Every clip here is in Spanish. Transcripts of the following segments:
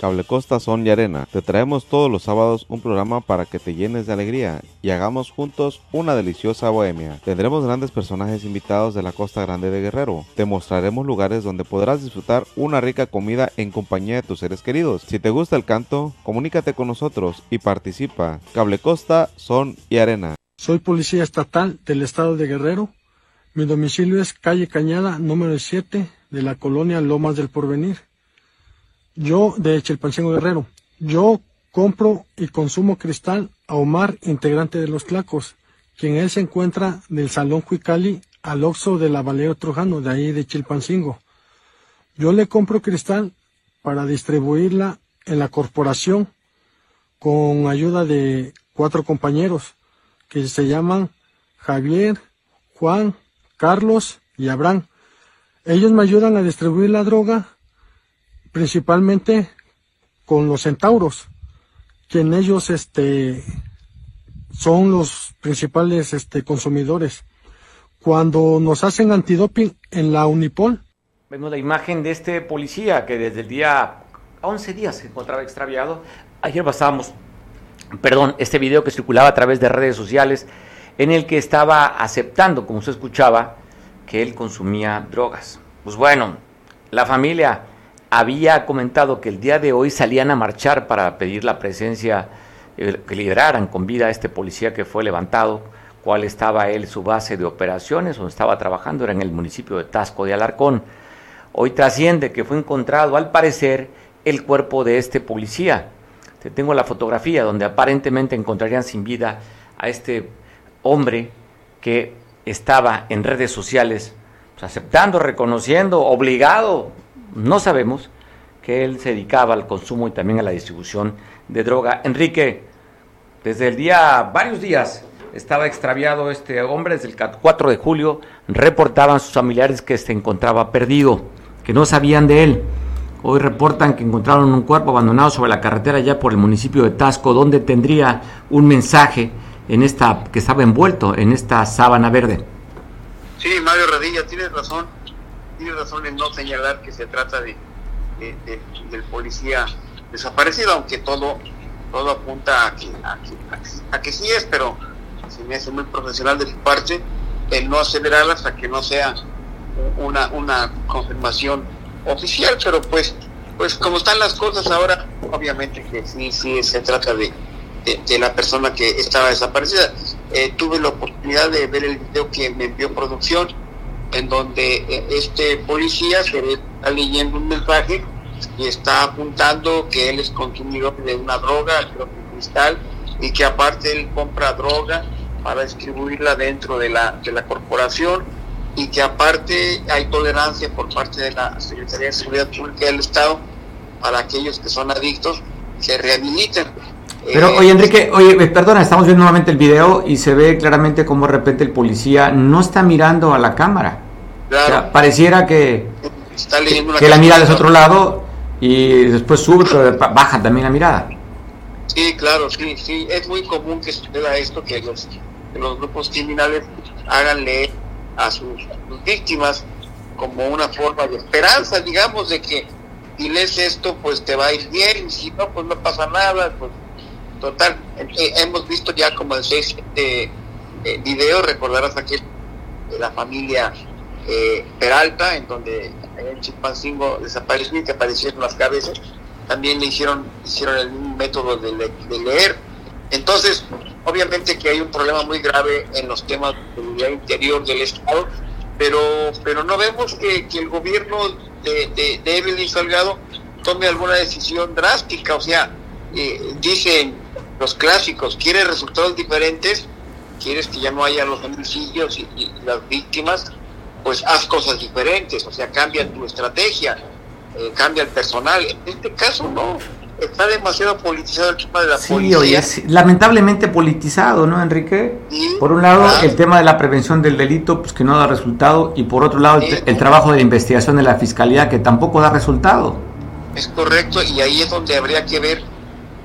Cable Costa Son y Arena. Te traemos todos los sábados un programa para que te llenes de alegría y hagamos juntos una deliciosa bohemia. Tendremos grandes personajes invitados de la Costa Grande de Guerrero. Te mostraremos lugares donde podrás disfrutar una rica comida en compañía de tus seres queridos. Si te gusta el canto, comunícate con nosotros y participa. Cable Costa Son y Arena. Soy policía estatal del estado de Guerrero. Mi domicilio es calle Cañada número 7 de la colonia Lomas del Porvenir. Yo, de Chilpancingo Guerrero, yo compro y consumo cristal a Omar, integrante de los Tlacos, quien él se encuentra del Salón Cuicali al Oxo de la Valero Trujano, de ahí de Chilpancingo. Yo le compro cristal para distribuirla en la corporación con ayuda de cuatro compañeros que se llaman Javier, Juan, Carlos y Abraham. Ellos me ayudan a distribuir la droga principalmente con los centauros, quien ellos este, son los principales este, consumidores. Cuando nos hacen antidoping en la Unipol. Vemos la imagen de este policía que desde el día 11 días se encontraba extraviado. Ayer pasábamos, perdón, este video que circulaba a través de redes sociales en el que estaba aceptando, como usted escuchaba, que él consumía drogas. Pues bueno, la familia había comentado que el día de hoy salían a marchar para pedir la presencia, eh, que lideraran con vida a este policía que fue levantado, cuál estaba él, su base de operaciones, donde estaba trabajando, era en el municipio de Tasco de Alarcón. Hoy trasciende que fue encontrado, al parecer, el cuerpo de este policía. Te tengo la fotografía donde aparentemente encontrarían sin vida a este hombre que estaba en redes sociales pues, aceptando, reconociendo, obligado no sabemos que él se dedicaba al consumo y también a la distribución de droga. Enrique, desde el día, varios días, estaba extraviado este hombre, desde el 4 de julio reportaban sus familiares que se encontraba perdido, que no sabían de él. Hoy reportan que encontraron un cuerpo abandonado sobre la carretera ya por el municipio de Tasco, donde tendría un mensaje en esta que estaba envuelto en esta sábana verde. Sí, Mario Radilla, tienes razón tiene razón en no señalar que se trata de, del policía desaparecido, aunque todo todo apunta a que, a que, sí es, pero se me hace muy profesional de su parte el no acelerar hasta que no sea una, una confirmación oficial, pero pues pues como están las cosas ahora, obviamente que sí, sí se trata de, de, la persona que estaba desaparecida. Eh, tuve la oportunidad de ver el video que me envió producción en donde eh, este policía se ve está leyendo un mensaje y está apuntando que él es consumidor de una droga, creo que cristal, y que aparte él compra droga para distribuirla dentro de la, de la corporación y que aparte hay tolerancia por parte de la Secretaría de Seguridad Pública del Estado para aquellos que son adictos se rehabiliten. Pero, eh, oye, Enrique, oye, perdona, estamos viendo nuevamente el video y se ve claramente cómo de repente el policía no está mirando a la cámara. pareciera que, que, la mirada es otro lado y después sube, pero baja también la mirada. Sí, claro, sí, sí. Es muy común que suceda esto, que los, los grupos criminales hagan leer a sus, víctimas como una forma de esperanza, digamos, de que si lees esto, pues te va a ir bien, y si no, pues no pasa nada, pues Total, eh, hemos visto ya como el seis eh, videos, recordarás aquel de la familia eh, Peralta, en donde en Chimpancingo desapareció y que aparecieron las cabezas, también le hicieron, hicieron el mismo método de, leer. Entonces, obviamente que hay un problema muy grave en los temas de seguridad interior del Estado, pero, pero no vemos que, el gobierno de, de, de Evelyn Salgado tome alguna decisión drástica, o sea, eh, dicen los clásicos, quieres resultados diferentes, quieres que ya no haya los homicidios y, las víctimas, pues haz cosas diferentes, o sea, cambia tu estrategia, eh, cambia el personal. En este caso no, está demasiado politizado el tema de la sí, policía. lamentablemente politizado, ¿no, Enrique? por un lado, el tema de la prevención del delito, pues que no da resultado, y por otro lado, el, trabajo de la investigación de la fiscalía, que tampoco da resultado. Es correcto, y ahí es donde habría que ver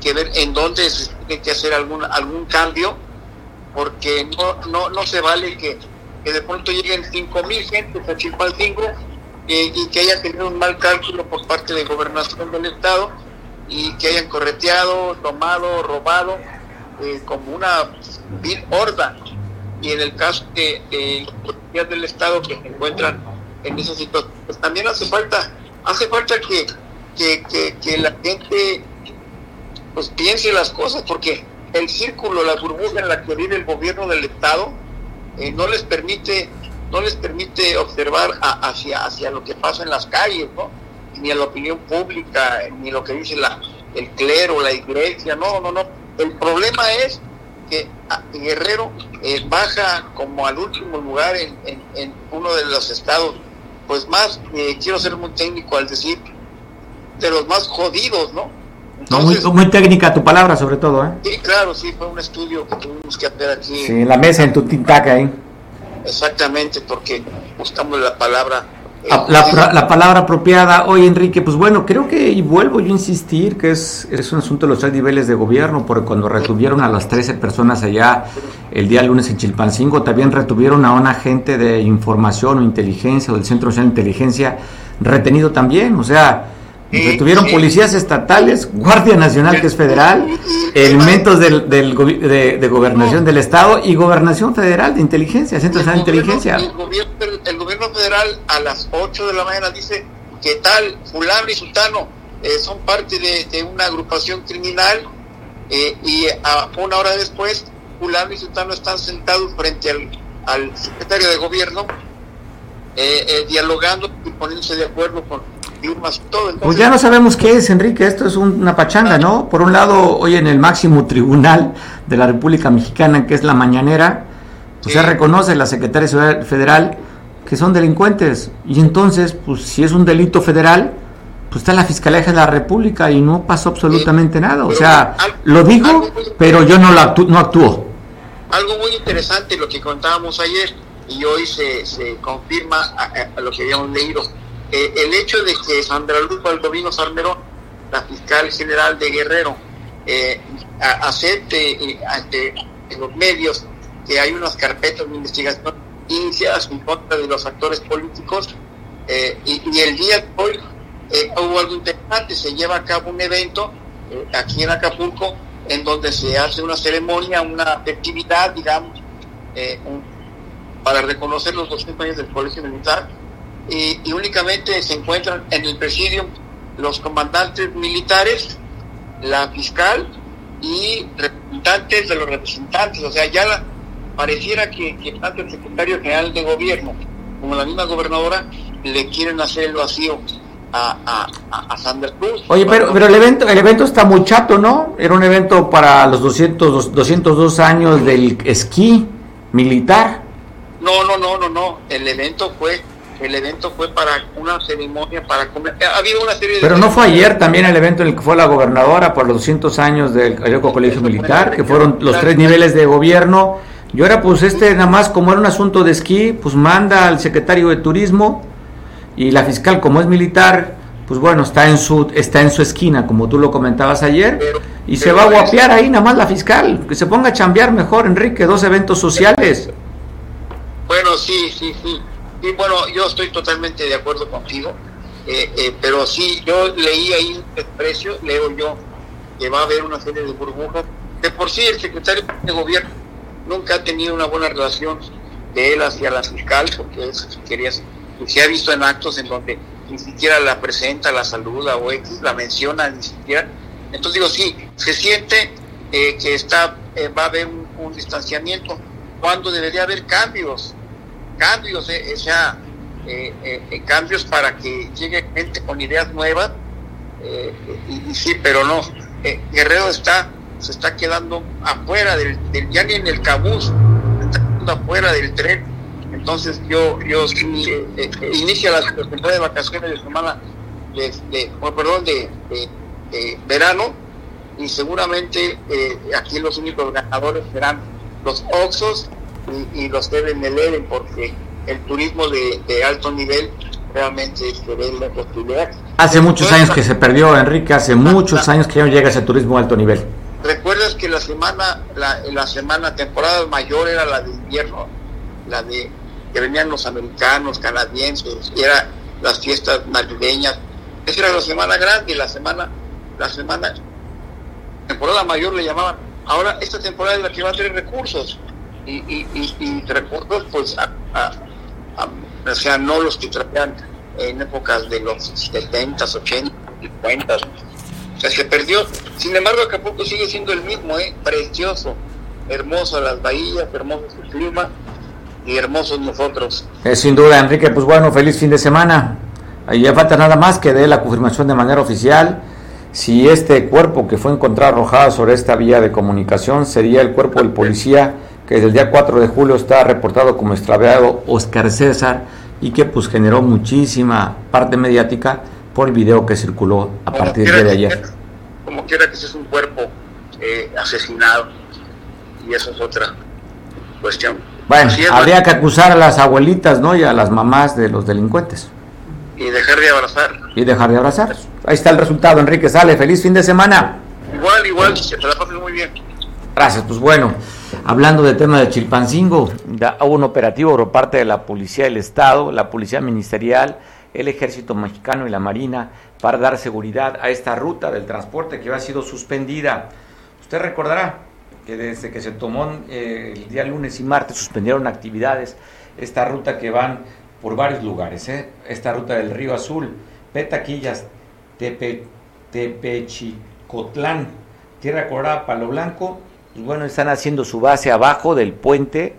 que ver en dónde se que hacer algún, algún cambio, porque no, no, no se vale que, de pronto lleguen 5.000 gentes a Chilpancingo y que haya tenido un mal cálculo por parte de gobernación del Estado y que hayan correteado, tomado, robado, eh, como una vil horda. Y en el caso de, de policías del Estado que se encuentran en esa situación, pues también hace falta, hace falta que, que, que la gente pues piense las cosas, porque el círculo, la burbuja en la que vive el gobierno del Estado, eh, no les permite no les permite observar hacia hacia lo que pasa en las calles, ¿no? Ni a la opinión pública, ni lo que dice la el clero, la iglesia, no, no, no. El problema es que ah, Guerrero eh, baja como al último lugar en, en- en uno de los estados, pues más, eh, quiero ser muy técnico al decir, de los más jodidos, ¿no? No, muy, muy técnica tu palabra, sobre todo, ¿eh? sí, claro, sí, fue un estudio que tuvimos que hacer aquí. Sí, en la mesa, en tu tintaca ahí. Exactamente, porque buscamos la palabra. eh, La, la- la palabra apropiada. Oye, Enrique, pues bueno, creo que, y vuelvo yo a insistir, que es, es un asunto de los tres niveles de gobierno, porque cuando retuvieron a las 13 personas allá el día lunes en Chilpancingo, también retuvieron a un agente de información o inteligencia o del Centro Nacional de Inteligencia retenido también, o sea, retuvieron policías estatales, Guardia Nacional que es federal, elementos del, del de, de gobernación del Estado y gobernación federal de inteligencia, Centro Nacional de Inteligencia. el, gobierno, el gobierno federal a las 8 de la mañana dice que tal, fulano y sultano eh, son parte de, de una agrupación criminal eh, y a una hora después fulano y sultano están sentados frente al, al secretario de gobierno eh, eh, dialogando y poniéndose de acuerdo con Pues ya no sabemos qué es, Enrique. Esto es un- una pachanga, ¿no? Por un lado, hoy en el máximo tribunal de la República Mexicana, que es la mañanera, pues Sí. se reconoce la Seguridad Federal que son delincuentes. Y entonces, pues si es un delito federal, pues está la Fiscalía de la República y no pasó absolutamente nada. O sea, algo- lo digo, algo pero yo no, lo actú- no actúo. Algo muy interesante lo que contábamos ayer y hoy se, se confirma a- a lo que habíamos leído. Eh, el hecho de que Sandra Luz Baldovino Salmerón, la fiscal general de Guerrero, eh, acepte eh, ante los medios que hay unas carpetas de investigación iniciadas en contra de los actores políticos y, el día de hoy hubo algo interesante, se lleva a cabo un evento aquí en Acapulco en donde se hace una ceremonia, una festividad, digamos, para reconocer los 200 años del Colegio Militar y, y únicamente se encuentran en el presidio los comandantes militares, la fiscal y representantes de los representantes, o sea, ya la- pareciera que, que tanto el secretario general de gobierno como la misma gobernadora le quieren hacer el vacío a, a, a, Sandra Cruz. Oye, pero, pero el evento el evento está muy chato, ¿no? Era un evento para los 200, dos- 202 años del esquí militar. No, no, no, no, no. El evento fue, el evento fue para una ceremonia para comer. Ha habido una serie de. Pero no fue ayer también el evento en el que fue la gobernadora por los 200 años del Cayoco Colegio Militar, que fueron los tres niveles de gobierno. Y ahora pues este nada más como era un asunto de esquí, pues manda al secretario de turismo y la fiscal como es militar, pues bueno, está en su está en su esquina, como tú lo comentabas ayer, Pero- y se va a guapear ahí nada más la fiscal, que se ponga a chambear mejor, Enrique, dos eventos sociales. Bueno, sí, sí, sí. Sí, bueno, yo estoy totalmente de acuerdo contigo. eh, eh, pero sí, yo leí ahí un desprecio, leo yo, que va a haber una serie de burbujas. De por sí, el secretario de gobierno nunca ha tenido una buena relación de él hacia la fiscal, porque eso si querías, se ha visto en actos en donde ni siquiera la presenta, la saluda o X, la menciona ni siquiera. Entonces digo, sí, se siente eh, que está va a haber un, un distanciamiento, cuando debería haber cambios, cambios, eh, o sea, eh, eh, eh, cambios para que llegue gente con ideas nuevas, eh, y, sí, pero no, Guerrero está, se está quedando afuera del, del- ya ni en el cabús, se está quedando afuera del tren, entonces yo, yo sí, inicia la temporada de vacaciones de semana, de, de- oh, perdón, de, de- de verano, y seguramente eh, aquí los únicos ganadores serán los Oxos y, y los deben de Leven porque el turismo de, de alto nivel realmente se ve la posibilidad. Hace muchos años que se perdió, Enrique, hace muchos años que ya no llega ese turismo de alto nivel. ¿Recuerdas que la semana, la, la semana temporada mayor era la de invierno? La de que venían los americanos, canadienses, y era las fiestas navideñas. Esa era la semana grande, y la semana la semana, temporada mayor le llamaban. Ahora esta temporada es la que va a tener recursos. Y, y, y, recursos, pues, o sea, no los que traían en épocas de los 70, 80, 50. O sea, se perdió. Sin embargo, Acapulco sigue siendo el mismo, ¿eh? Precioso, hermoso las bahías, hermoso el clima y hermosos nosotros. Sin duda, Enrique, pues bueno, feliz fin de semana. Ahí ya falta nada más que dé la confirmación de manera oficial si este cuerpo que fue encontrado arrojado sobre esta vía de comunicación sería el cuerpo del policía que desde el día 4 de julio está reportado como extraviado Oscar César y que pues generó muchísima parte mediática por el video que circuló a partir de ayer. como quiera que ese es un cuerpo eh, asesinado y eso es otra cuestión. Bueno, habría que acusar a las abuelitas, ¿no? Y a las mamás de los delincuentes. Y dejar de abrazar. Y dejar de abrazar. Ahí está el resultado, Enrique Sale. Feliz fin de semana. Igual, igual, que te la pases muy bien. Gracias, pues bueno. Hablando del tema de Chilpancingo, hubo un operativo por parte de la Policía del Estado, la Policía Ministerial, el Ejército Mexicano y la Marina para dar seguridad a esta ruta del transporte que ha sido suspendida. Usted recordará que desde que se tomó eh, el día lunes y martes suspendieron actividades esta ruta que van por varios lugares, ¿eh? esta ruta del Río Azul, Petaquillas, Tepe, Tepechicotlán, Tierra Colorada, Palo Blanco pues bueno, están haciendo su base abajo del puente,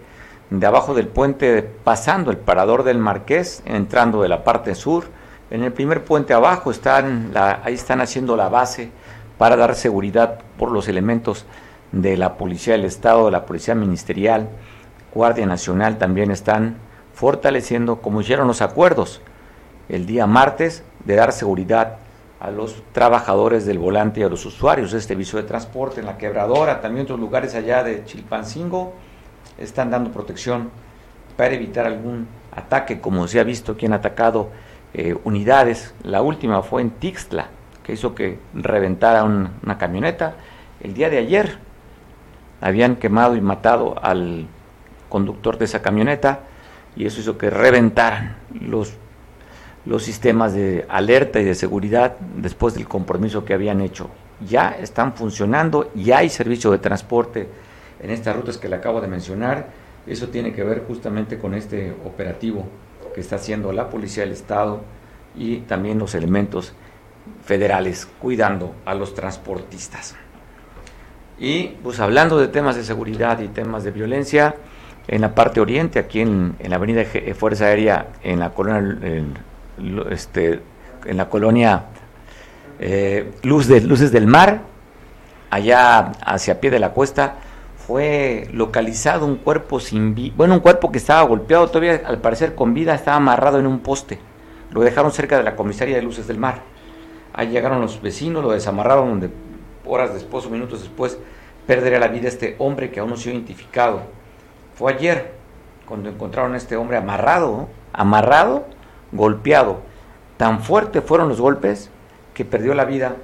de abajo del puente pasando el parador del Marqués, entrando de la parte sur. En el primer puente abajo están, ahí están haciendo la base para dar seguridad por los elementos de la Policía del Estado, de la Policía Ministerial, Guardia Nacional también están fortaleciendo, como hicieron los acuerdos el día martes, de dar seguridad a los trabajadores del volante y a los usuarios de este viso de transporte en la quebradora, también otros lugares allá de Chilpancingo, están dando protección para evitar algún ataque, como se ha visto que han atacado eh, unidades. La última fue en Tixtla, que hizo que reventara una camioneta. El día de ayer habían quemado y matado al conductor de esa camioneta y eso hizo que reventaran los los sistemas de alerta y de seguridad después del compromiso que habían hecho. Ya están funcionando, ya hay servicio de transporte en estas rutas que le acabo de mencionar. Eso tiene que ver justamente con este operativo que está haciendo la Policía del Estado y también los elementos federales cuidando a los transportistas. Y pues hablando de temas de seguridad y temas de violencia, en la parte oriente, aquí en, la avenida Fuerza Aérea, en la colonia este, en la colonia eh, Luz de, Luces del Mar, allá hacia pie de la cuesta, fue localizado un cuerpo sin vida, bueno, un cuerpo que estaba golpeado todavía, al parecer con vida, estaba amarrado en un poste. Lo dejaron cerca de la comisaría de Luces del Mar. Ahí llegaron los vecinos, lo desamarraron, horas después o minutos después perdería la vida este hombre que aún no se ha identificado. Fue ayer cuando encontraron a este hombre amarrado, amarrado golpeado. Tan fuertes fueron los golpes que perdió la vida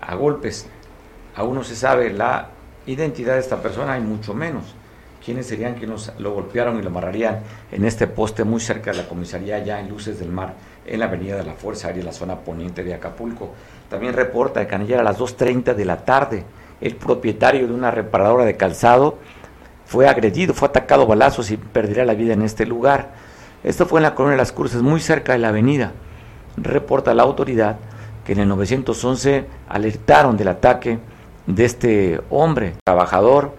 a golpes. Aún no se sabe la identidad de esta persona y mucho menos quiénes serían quienes lo golpearon y lo amarrarían en este poste muy cerca de la comisaría ya en Luces del Mar, en la avenida de la Fuerza Aérea, la zona poniente de Acapulco. También reporta que ayer a las 2.30 de la tarde, el propietario de una reparadora de calzado fue agredido, fue atacado a balazos y perdería la vida en este lugar. Esto fue en la Colonia de las Cruces, muy cerca de la avenida. Reporta la autoridad que en el 911 alertaron del ataque de este hombre, trabajador,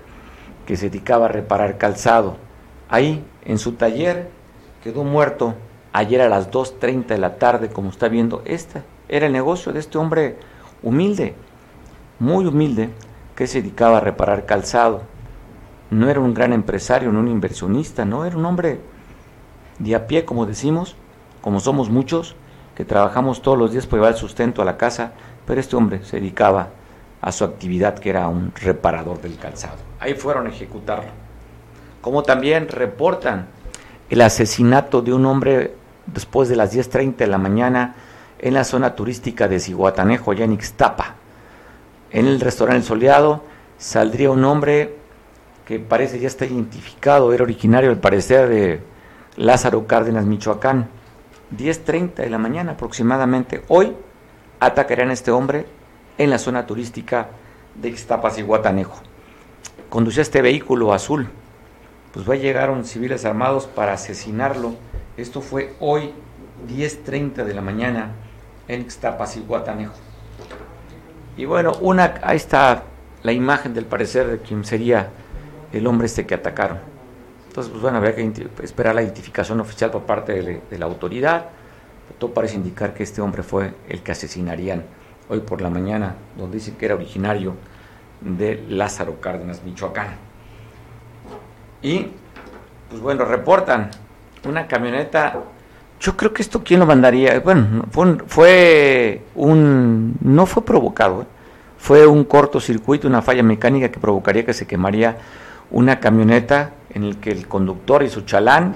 que se dedicaba a reparar calzado. Ahí, en su taller, quedó muerto ayer a las 2.30 de la tarde, como está viendo. Este era el negocio de este hombre humilde, muy humilde, que se dedicaba a reparar calzado. No era un gran empresario, no un inversionista, no, era un hombre de a pie, como decimos, como somos muchos, que trabajamos todos los días para llevar el sustento a la casa, pero este hombre se dedicaba a su actividad que era un reparador del calzado. Ahí fueron a ejecutarlo. Como también reportan el asesinato de un hombre después de las 10.30 de la mañana en la zona turística de Ciguatanejo, allá en Ixtapa. En el restaurante El Soleado saldría un hombre que parece ya está identificado, era originario al parecer de Lázaro Cárdenas, Michoacán. 10.30 de la mañana aproximadamente. Hoy atacarán a este hombre en la zona turística de Ixtapas y Guatanejo. Conducía este vehículo azul, pues va llegaron civiles armados para asesinarlo. Esto fue hoy 10.30 de la mañana en Ixtapas y Guatanejo. Y bueno, una, ahí está la imagen del parecer de quien sería el hombre este que atacaron. Entonces, pues bueno, habría que esperar la identificación oficial por parte de, la autoridad. Todo parece indicar que este hombre fue el que asesinarían hoy por la mañana, donde dicen que era originario de Lázaro Cárdenas, Michoacán. Y, pues bueno, reportan una camioneta. Yo creo que esto, ¿quién lo mandaría? Bueno, fue un. no fue provocado, ¿eh? fue un cortocircuito, una falla mecánica que provocaría que se quemaría una camioneta en el que el conductor y su chalán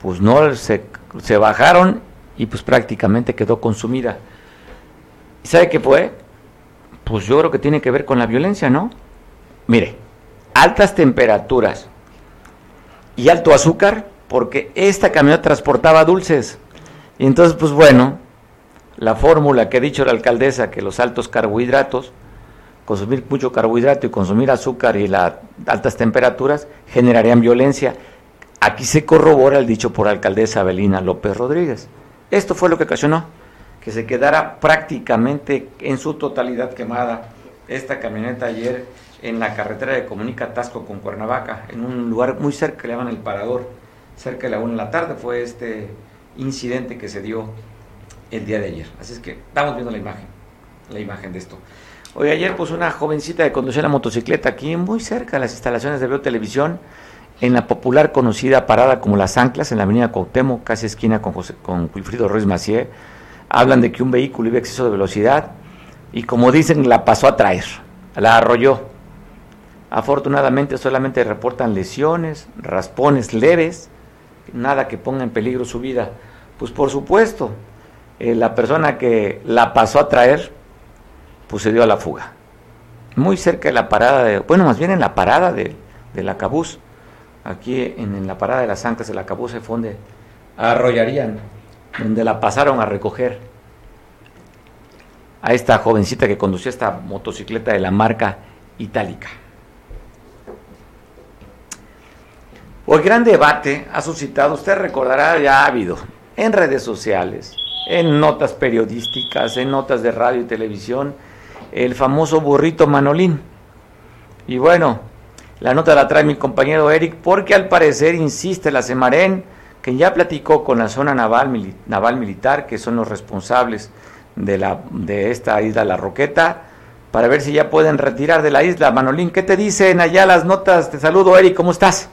pues no se, se bajaron y pues prácticamente quedó consumida. ¿Y sabe qué fue? Pues yo creo que tiene que ver con la violencia, ¿no? Mire, altas temperaturas y alto azúcar, porque esta camioneta transportaba dulces. Y entonces, pues bueno, la fórmula que ha dicho la alcaldesa, que los altos carbohidratos, consumir mucho carbohidrato y consumir azúcar y las altas temperaturas generarían violencia. Aquí se corrobora el dicho por la alcaldesa Abelina López Rodríguez. Esto fue lo que ocasionó que se quedara prácticamente en su totalidad quemada esta camioneta ayer en la carretera de Comunica Tasco con Cuernavaca, en un lugar muy cerca le llaman el Parador, cerca de la una de la tarde fue este incidente que se dio el día de ayer. Así es que estamos viendo la imagen, la imagen de esto. Hoy ayer pues una jovencita que conducía la motocicleta aquí muy cerca de las instalaciones de Veo en la popular conocida parada como Las Anclas, en la avenida Cuauhtémoc, casi esquina con, con Wilfrido Ruiz Macié, hablan de que un vehículo iba a exceso de velocidad y como dicen la pasó a traer, la arrolló. Afortunadamente solamente reportan lesiones, raspones leves, nada que ponga en peligro su vida. Pues por supuesto, eh, la persona que la pasó a traer pues se dio a la fuga. Muy cerca de la parada de, bueno, más bien en la parada de, de la Cabús, aquí en, la parada de las anclas de la Cabús se funde, arrollarían, donde la pasaron a recoger a esta jovencita que conducía esta motocicleta de la marca Itálica. El gran debate ha suscitado, usted recordará, ya ha habido en redes sociales, en notas periodísticas, en notas de radio y televisión, el famoso burrito Manolín. Y bueno, la nota la trae mi compañero Eric porque al parecer insiste la Semarén, que ya platicó con la zona naval, naval militar, que son los responsables de, la, de esta isla La Roqueta, para ver si ya pueden retirar de la isla. Manolín, ¿qué te dicen allá las notas? Te saludo, Eric, ¿cómo estás?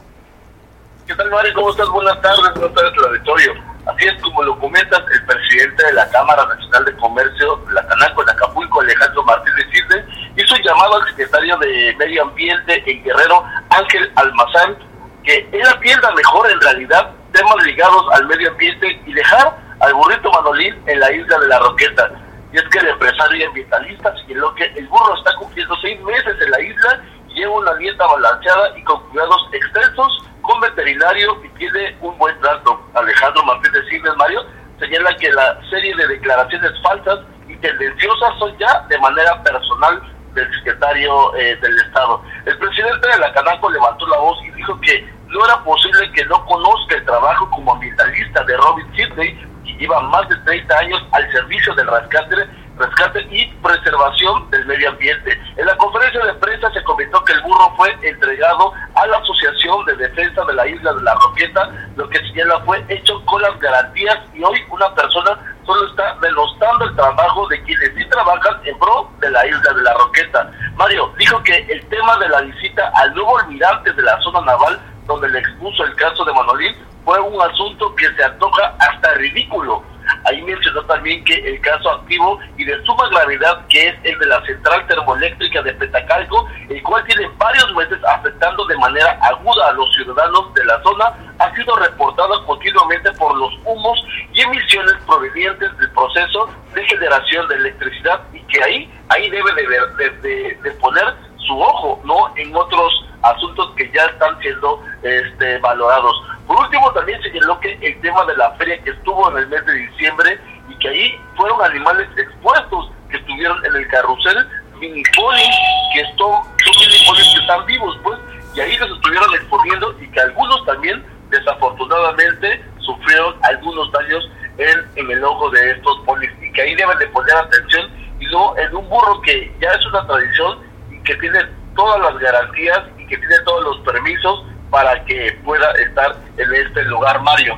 ¿Qué tal, Mari? ¿Cómo estás? Buenas tardes, buenas tardes, auditorio. Así es como lo comentas, el presidente de la Cámara Nacional de Comercio, la Canaco, en Acapulco, Alejandro Martínez Cirde, hizo llamado al secretario de Medio Ambiente en Guerrero, Ángel Almazán, que él atienda mejor en realidad temas ligados al medio ambiente y dejar al burrito Manolín en la isla de la Roqueta. Y es que el empresario ambientalista señaló que el burro está cumpliendo seis meses en la isla y lleva una dieta balanceada y con cuidados extensos con veterinario y tiene un buen trato. Alejandro Martínez Signes Mario señala que la serie de declaraciones falsas y tendenciosas son ya de manera personal del secretario eh, del Estado. El presidente de la Canaco levantó la voz y dijo que no era posible que no conozca el trabajo como ambientalista de Robin Sidney, que lleva más de 30 años al servicio del rescate rescate y preservación del medio ambiente. En la conferencia de prensa se comentó que el burro fue entregado a la Asociación de Defensa de la Isla de la Roqueta, lo que señala fue hecho con las garantías y hoy una persona solo está denostando el trabajo de quienes sí trabajan en pro de la Isla de la Roqueta. Mario dijo que el tema de la visita al nuevo almirante de la zona naval, donde le expuso el caso de Manolín, fue un asunto que se antoja hasta ridículo Ahí mencionó también que el caso activo y de suma gravedad, que es el de la central termoeléctrica de Petacalco, el cual tiene varios meses afectando de manera aguda a los ciudadanos de la zona, ha sido reportado continuamente por los humos y emisiones provenientes del proceso de generación de electricidad y que ahí, ahí debe de, de poner su ojo, ¿no? En otros asuntos que ya están siendo este, valorados. Por último, también señaló que el tema de la feria que estuvo en el mes de diciembre y que ahí fueron animales expuestos que estuvieron en el carrusel mini ponis que son, son mini ponis que están vivos, pues, y ahí los estuvieron exponiendo y que algunos también, desafortunadamente, sufrieron algunos daños en, en el ojo de estos ponis y que ahí deben de poner atención y luego en un burro que ya es una tradición que tiene todas las garantías y que tiene todos los permisos para que pueda estar en este lugar, Mario.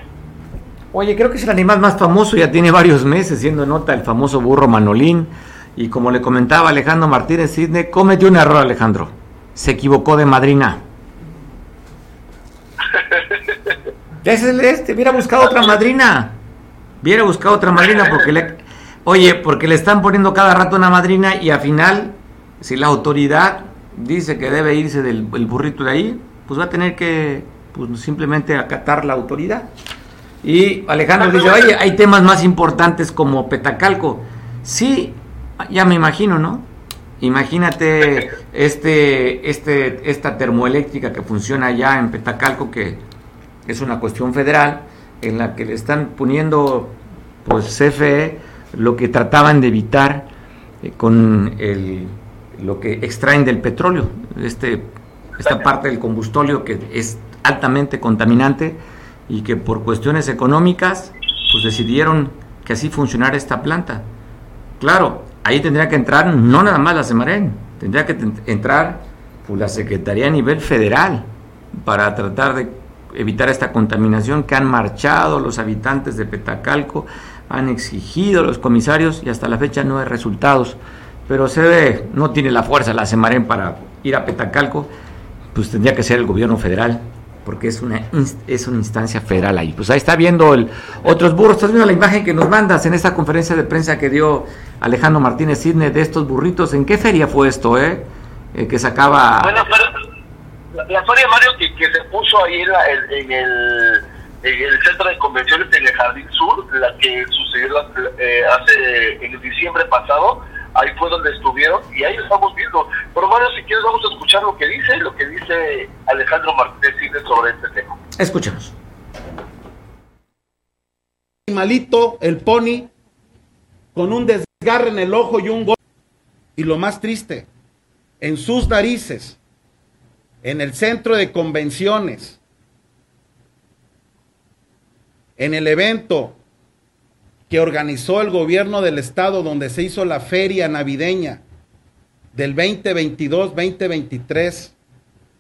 Oye, creo que es el animal más famoso, ya tiene varios meses siendo nota el famoso burro Manolín. Y como le comentaba Alejandro Martínez Sidney, cometió un error, Alejandro. Se equivocó de madrina. Es el este, hubiera buscado otra madrina. Hubiera buscado otra madrina porque le. Oye, porque le están poniendo cada rato una madrina y al final, si la autoridad dice que debe irse del el burrito de ahí, pues va a tener que pues, simplemente acatar la autoridad. Y Alejandro dice, oye, hay temas más importantes como Petacalco. Sí, ya me imagino, ¿no? Imagínate este, este, esta termoeléctrica que funciona allá en Petacalco, que es una cuestión federal, en la que le están poniendo, pues CFE, lo que trataban de evitar eh, con el, lo que extraen del petróleo, este, esta parte del combustóleo que es altamente contaminante y que por cuestiones económicas, pues decidieron que así funcionara esta planta. Claro, ahí tendría que entrar no nada más la Semarén, tendría que entrar pues, la Secretaría a nivel federal para tratar de evitar esta contaminación que han marchado los habitantes de Petacalco, han exigido los comisarios y hasta la fecha no hay resultados. Pero se ve, no tiene la fuerza la Semarén para ir a Petacalco, pues tendría que ser el gobierno federal, porque es una, es una instancia federal ahí. Pues ahí está viendo el, otros burros, estás viendo la imagen que nos mandas en esta conferencia de prensa que dio Alejandro Martínez Sidney de estos burritos. ¿En qué feria fue esto, eh? eh que sacaba... Bueno, la, feria, Mario, que, se puso ahí en, la, en, el, en, el, centro de convenciones en el Jardín Sur, la que sucedió eh, hace en diciembre pasado, ahí fue donde estuvieron y ahí lo estamos viendo. Pero Mario, si quieres vamos a escuchar lo que dice, lo que dice Alejandro Martínez sobre este tema. Escuchemos. Malito, el pony, con un desgarre en el ojo y un gol. Y lo más triste, en sus narices, en el centro de convenciones, en el evento que organizó el gobierno del estado donde se hizo la feria navideña del 2022-2023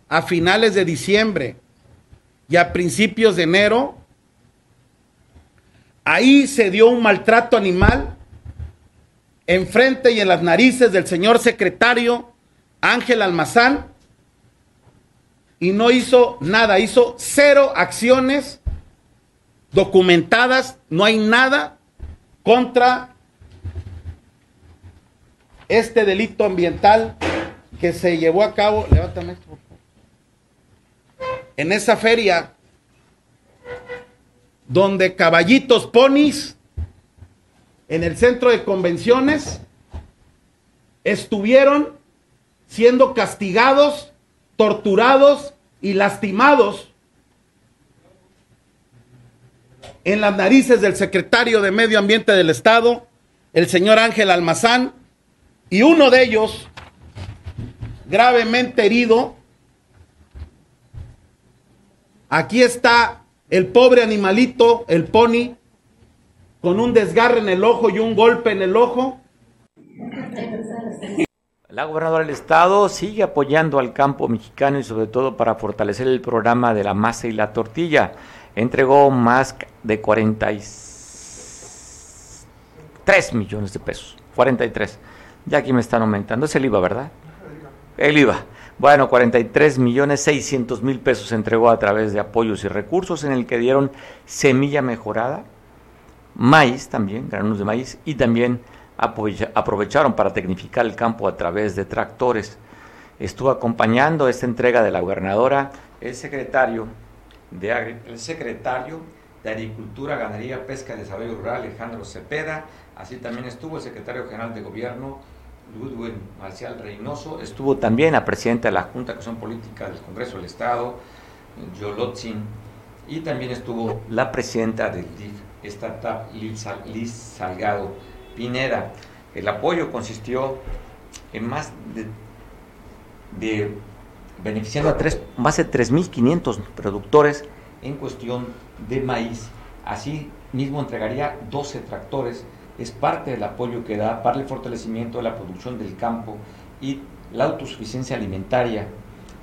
a finales de diciembre y a principios de enero, ahí se dio un maltrato animal enfrente y en las narices del señor secretario Ángel Almazán y no hizo nada, hizo cero acciones documentadas, no hay nada contra este delito ambiental que se llevó a cabo, levántame esto, por favor. En esa feria donde caballitos ponis en el centro de convenciones estuvieron siendo castigados, torturados y lastimados en las narices del secretario de Medio Ambiente del Estado, el señor Ángel Almazán, y uno de ellos gravemente herido. Aquí está el pobre animalito, el pony, con un desgarre en el ojo y un golpe en el ojo. La gobernadora del estado sigue apoyando al campo mexicano y sobre todo para fortalecer el programa de la masa y la tortilla entregó más de 43 millones de pesos. 43. Ya aquí me están aumentando. Es el IVA, ¿verdad? El IVA. Bueno, 43 millones 600 mil pesos entregó a través de apoyos y recursos en el que dieron semilla mejorada, maíz también, granos de maíz, y también aprovecharon para tecnificar el campo a través de tractores. Estuvo acompañando esta entrega de la gobernadora el secretario el secretario de Agricultura, Ganadería, Pesca y Desarrollo Rural, Alejandro Cepeda, así también estuvo el secretario general de Gobierno, Ludwig Marcial Reynoso, estuvo también la presidenta de la Junta de Acción Política del Congreso del Estado, Yolotzin, y también estuvo la presidenta del DIF Startup, Liz Salgado Pineda. El apoyo consistió en más de beneficiando a tres, más de 3.500 productores en cuestión de maíz. Así mismo entregaría 12 tractores. Es parte del apoyo que da para el fortalecimiento de la producción del campo y la autosuficiencia alimentaria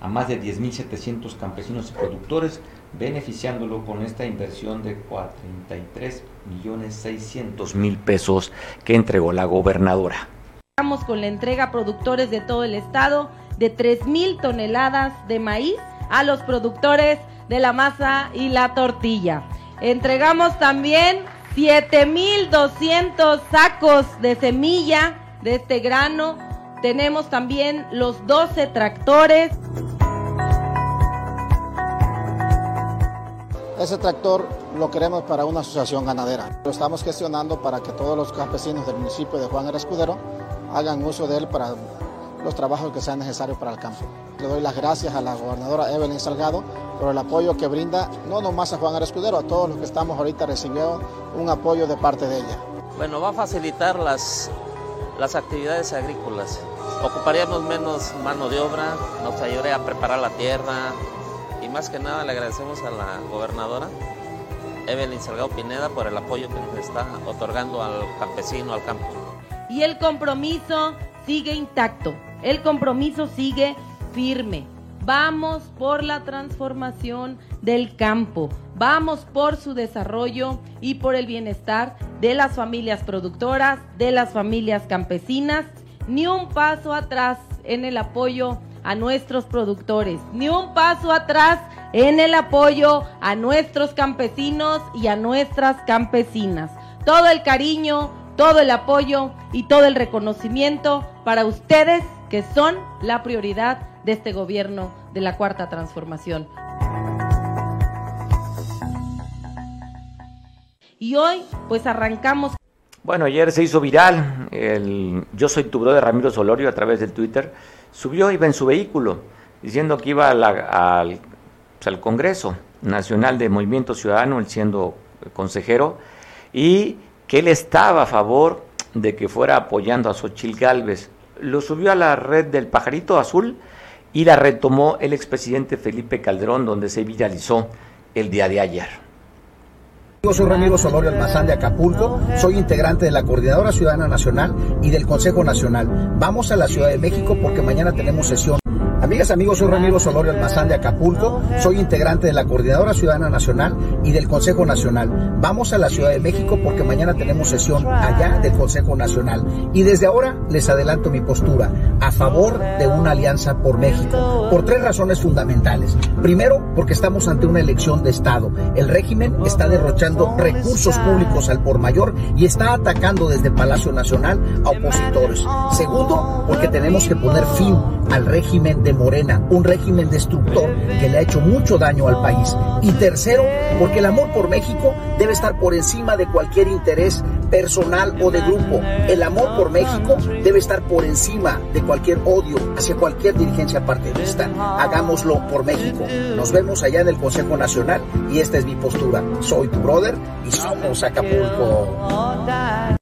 a más de 10.700 campesinos y productores, beneficiándolo con esta inversión de 43 millones 600 mil pesos que entregó la gobernadora. Estamos con la entrega a productores de todo el estado de 3 mil toneladas de maíz a los productores de la masa y la tortilla. Entregamos también 7.200 sacos de semilla de este grano. Tenemos también los 12 tractores. Ese tractor lo queremos para una asociación ganadera. Lo estamos gestionando para que todos los campesinos del municipio de Juan Escudero hagan uso de él para los trabajos que sean necesarios para el campo. Le doy las gracias a la gobernadora Evelyn Salgado por el apoyo que brinda, no nomás a Juan Escudero, a todos los que estamos ahorita recibiendo un apoyo de parte de ella. Bueno, va a facilitar las, las actividades agrícolas. Ocuparíamos menos mano de obra, nos ayudaría a preparar la tierra y más que nada le agradecemos a la gobernadora Evelyn Salgado Pineda por el apoyo que nos está otorgando al campesino, al campo. Y el compromiso sigue intacto. El compromiso sigue firme. Vamos por la transformación del campo. Vamos por su desarrollo y por el bienestar de las familias productoras, de las familias campesinas. Ni un paso atrás en el apoyo a nuestros productores, ni un paso atrás en el apoyo a nuestros campesinos y a nuestras campesinas. Todo el cariño, todo el apoyo y todo el reconocimiento para ustedes que son la prioridad de este gobierno de la Cuarta Transformación. Y hoy pues arrancamos. Bueno, ayer se hizo viral el Yo soy tu brother Ramiro Solorio a través del Twitter. Subió, iba en su vehículo, diciendo que iba al, pues, al Congreso Nacional de Movimiento Ciudadano, él siendo consejero, y que él estaba a favor de que fuera apoyando a Xochil Gálvez. Lo subió a la red del Pajarito Azul y la retomó el expresidente Felipe Calderón, donde se viralizó el día de ayer. Yo soy Ramiro Solorio Almazán de Acapulco, soy integrante de la Coordinadora Ciudadana Nacional y del Consejo Nacional. Vamos a la Ciudad de México porque mañana tenemos sesión. Amigas, amigos, soy Ramiro Solorio Almazán de Acapulco, soy integrante de la Coordinadora Ciudadana Nacional y del Consejo Nacional. Vamos a la Ciudad de México porque mañana tenemos sesión allá del Consejo Nacional. Y desde ahora les adelanto mi postura a favor de una alianza por México, por tres razones fundamentales. Primero, porque estamos ante una elección de Estado. El régimen está derrochando recursos públicos al por mayor y está atacando desde Palacio Nacional a opositores. Segundo, porque tenemos que poner fin al régimen de Morena, un régimen destructor que le ha hecho mucho daño al país. Y tercero, porque el amor por México debe estar por encima de cualquier interés personal o de grupo. El amor por México debe estar por encima de cualquier odio hacia cualquier dirigencia partidista. Hagámoslo por México. Nos vemos allá en el Consejo Nacional y esta es mi postura. Soy tu brother y somos Acapulco.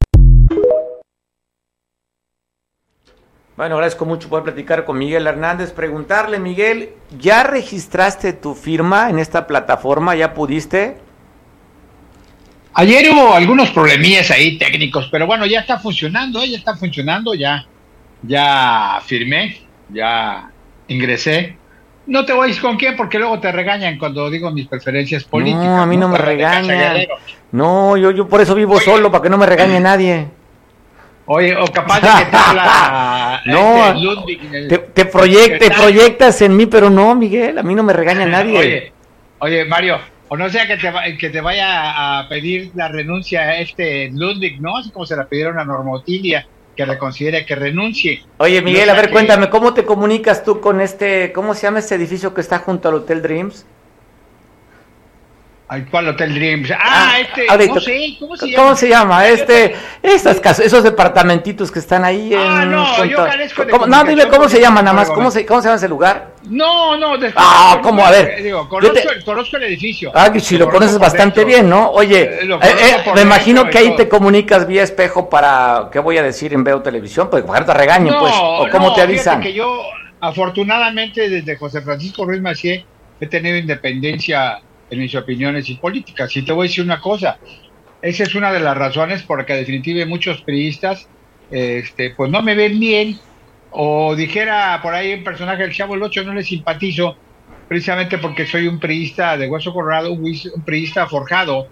Bueno, agradezco mucho poder platicar con Miguel Hernández. Preguntarle, Miguel, ¿ya registraste tu firma en esta plataforma? ¿Ya pudiste? Ayer hubo algunos problemillas ahí técnicos, pero bueno, ya está funcionando, ¿eh? ya está funcionando, ya, ya firmé, ya ingresé. No te voy a decir con quién porque luego te regañan cuando digo mis preferencias políticas. No, a mí no, me regañan. No, yo, yo por eso vivo solo, para que no me regañe nadie. Oye, o capaz de que te habla no, este Ludwig, te, te, proyectas en mí, pero no, Miguel, a mí no me regaña nadie. Oye, oye Mario, o no sea que te, que te vaya a pedir la renuncia a este Ludwig, ¿no? Así como se la pidieron a Normotilia, que reconsidere que renuncie. Oye, Miguel, no a ver, que... cuéntame, ¿cómo te comunicas tú con este, cómo se llama este edificio que está junto al Hotel Dreams? Ay, ¿Cuál Hotel Dreams? Ah, este, ahorita. no sé, ¿cómo se llama? ¿Cómo se llama? Este, estas casas, esos departamentitos que están ahí en. Ah, no, yo carezco de ¿Cómo- No, dime comunicación cómo se llama nada más. ¿Cómo se, ¿Cómo se llama ese lugar? No, no, después- Ah, ¿cómo? A ver, Digo, yo conozco, te- el- conozco el edificio. Ah, si lo Conozco conoces bastante dentro. bien, ¿no? Oye, Eh, lo eh, eh, me imagino dentro que ahí todo. te comunicas vía espejo para, ¿qué voy a decir en Veo Televisión? Pues para te regañen, pues. ¿O cómo no, te avisan? que yo, afortunadamente, desde José Francisco Ruiz Macié, he tenido independencia en mis opiniones y políticas. Y te voy a decir una cosa, esa es una de las razones por la que definitivamente muchos periodistas, este, pues no me ven bien, o dijera por ahí un personaje del Chavo el Ocho, no le simpatizo, precisamente porque soy un priista de hueso colorado, un priista forjado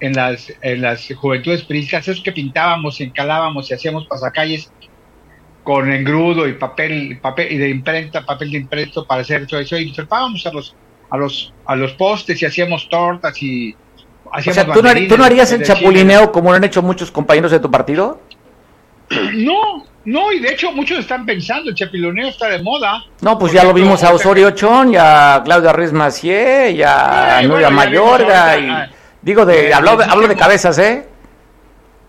en las, en las juventudes priistas, esos que pintábamos, encalábamos y hacíamos pasacalles con engrudo y papel, papel y de imprenta, papel de imprenta para hacer eso, eso y trepábamos a los a los a los postes y hacíamos tortas y O hacíamos sea, ¿tú no, banderines tú no harías el de chapulineo como lo han hecho muchos compañeros de tu partido? No, no, y de hecho muchos están pensando, el chapiloneo está de moda. No, pues ya lo vimos a Osorio Chón, y a Claudia Ruiz Macié, y a Ay, Nuria bueno, Mayorga, y... ah, Digo, de, eh, hablo, el hablo de cabezas, ¿eh?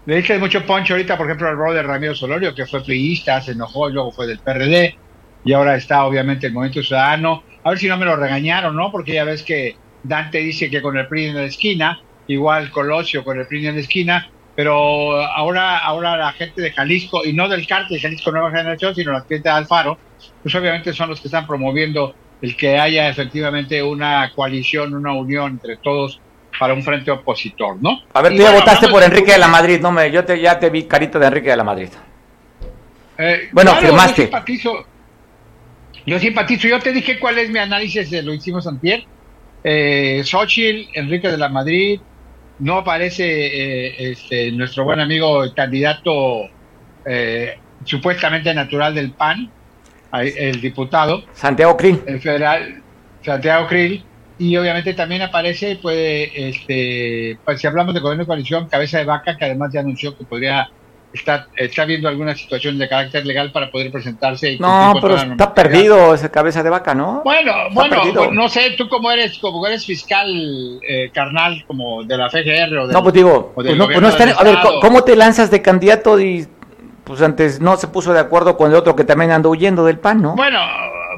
Le dije mucho poncho ahorita, por ejemplo, al brother Ramiro Solorio, que fue priista, se enojó, luego fue del PRD, y ahora está obviamente el Movimiento Ciudadano. A ver si no me lo regañaron, ¿no? Porque ya ves que Dante dice que con el PRI en la esquina, igual Colosio con el PRI en la esquina, pero ahora, ahora la gente de Jalisco, y no del cártel de Jalisco Nueva Generación, sino la gente de Alfaro, pues obviamente son los que están promoviendo el que haya efectivamente una coalición, una unión entre todos para un frente opositor, ¿no? A ver, tú ya bueno, votaste por de Enrique de la Madrid, no me, yo te, ya te vi carita de Enrique de la Madrid. Eh, Bueno, claro, firmaste. Yo simpatizo. Yo te dije cuál es mi análisis, de lo hicimos antier. Eh, Xochitl, Enrique de la Madrid, no aparece eh, este, nuestro buen amigo el candidato eh, supuestamente natural del PAN, el diputado, Santiago Krill. el federal, Santiago Krill, y obviamente también aparece, puede, este, pues si hablamos de gobierno de coalición, Cabeza de Vaca, que además ya anunció que podría estar, está viendo alguna situación de carácter legal para poder presentarse. y No, pero está perdido ese cabeza de vaca, ¿no? Bueno, Está bueno, pues, no sé, tú como eres, como eres fiscal eh, carnal, como de la FGR o No, pues digo, pues no, pues no está- del a ver. ¿cómo te lanzas de candidato y pues antes no se puso de acuerdo con el otro que también andó huyendo del PAN, ¿no? Bueno,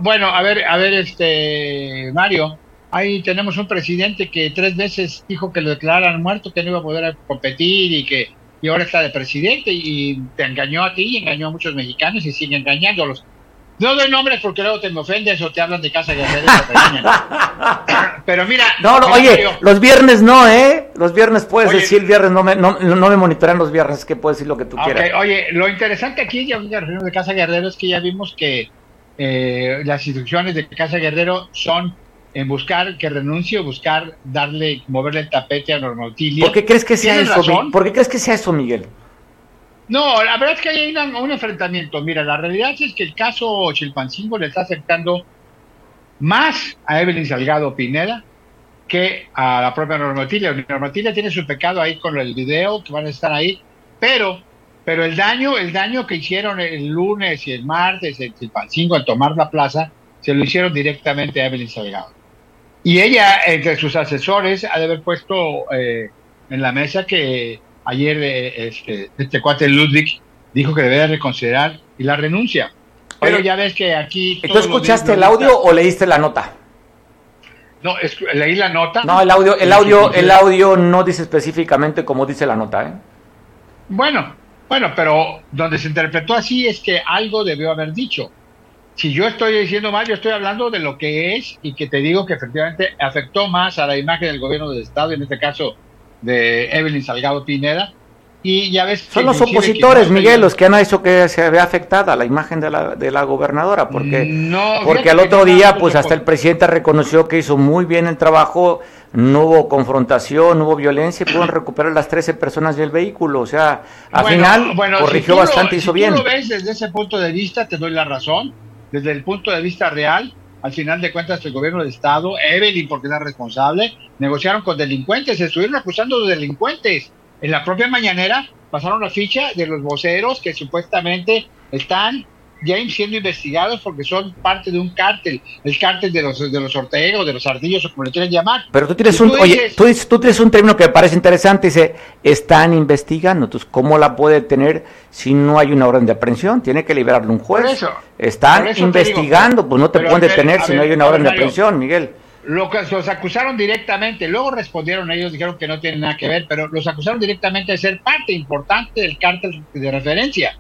bueno, a ver, a ver, este Mario, ahí tenemos un presidente que tres veces dijo que lo declararan muerto, que no iba a poder competir y que y ahora está de presidente y te engañó a ti y engañó a muchos mexicanos y sigue engañándolos. No doy nombres porque luego te me ofendes o te hablan de casa guerrera. Pero mira, No, no, oye, los viernes no, ¿eh? Los viernes puedes Oye. decir, viernes no me, no, no me monitorean los viernes, que puedes decir lo que tú quieras. oye, lo interesante aquí ya de Casa Guerrero es que ya vimos que eh, las instrucciones de Casa Guerrero son en buscar que renuncie o buscar darle, moverle el tapete a Norma Otilia. ¿Por qué crees que sea ¿Tienes eso? razón? ¿Por qué crees que sea eso, Miguel? No, la verdad es que hay una- un enfrentamiento. Mira, la realidad es que el caso Chilpancingo le está afectando más a Evelyn Salgado Pineda que a la propia Norma Otilia. Norma tiene su pecado ahí con el video, que van a estar ahí, pero, pero el daño, el daño que hicieron el lunes y el martes en Chilpancingo al tomar la plaza, se lo hicieron directamente a Evelyn Salgado. Y ella, entre sus asesores, ha de haber puesto eh, en la mesa que ayer eh, este, este cuate Ludwig dijo que debe reconsiderar y la renuncia. Pero ya ves que aquí... ¿Tú escuchaste el audio o leíste la nota? No, es- leí la nota. No, el audio, el audio, el audio no dice específicamente como dice la nota, ¿eh? Bueno, bueno, pero donde se interpretó así es que algo debió haber dicho. Si yo estoy diciendo mal, yo estoy hablando de lo que es y que te digo que efectivamente afectó más a la imagen del gobierno del Estado, en este caso de Evelyn Salgado Pineda. Y ya ves Son los opositores, no Miguel, los que han hecho que se vea afectada la imagen de la, de la gobernadora, porque, No, porque al otro día, pues hasta el presidente reconoció que hizo muy bien el trabajo, no hubo confrontación, no hubo violencia, y pudieron recuperar las 13 personas del vehículo, o sea, al Bueno, final bueno, si corrigió tú lo- bastante, si hizo tú bien. lo ves desde ese punto de vista, te doy la razón. Desde el punto de vista real, al final de cuentas, el gobierno de Estado, Evelyn, porque era responsable, negociaron con delincuentes, estuvieron acusando de delincuentes. En la propia mañanera pasaron la ficha de los voceros que supuestamente están ya siendo investigados porque son parte de un cártel, el cártel de los de los o de los Ardillos o como le quieran llamar. Pero tú tienes Y un, tú oye, dices- tú, dices- tú tienes un término que me parece interesante, dice, están investigando, entonces, ¿cómo la puede tener si no hay una orden de aprehensión? Tiene que liberarle un juez. Por eso, están por eso te investigando, digo, pues no te pueden detener si ver, no hay una orden de aprehensión, Miguel. Lo que los acusaron directamente, luego respondieron ellos, dijeron que no tienen nada que ver, pero los acusaron directamente de ser parte importante del cártel de referencia.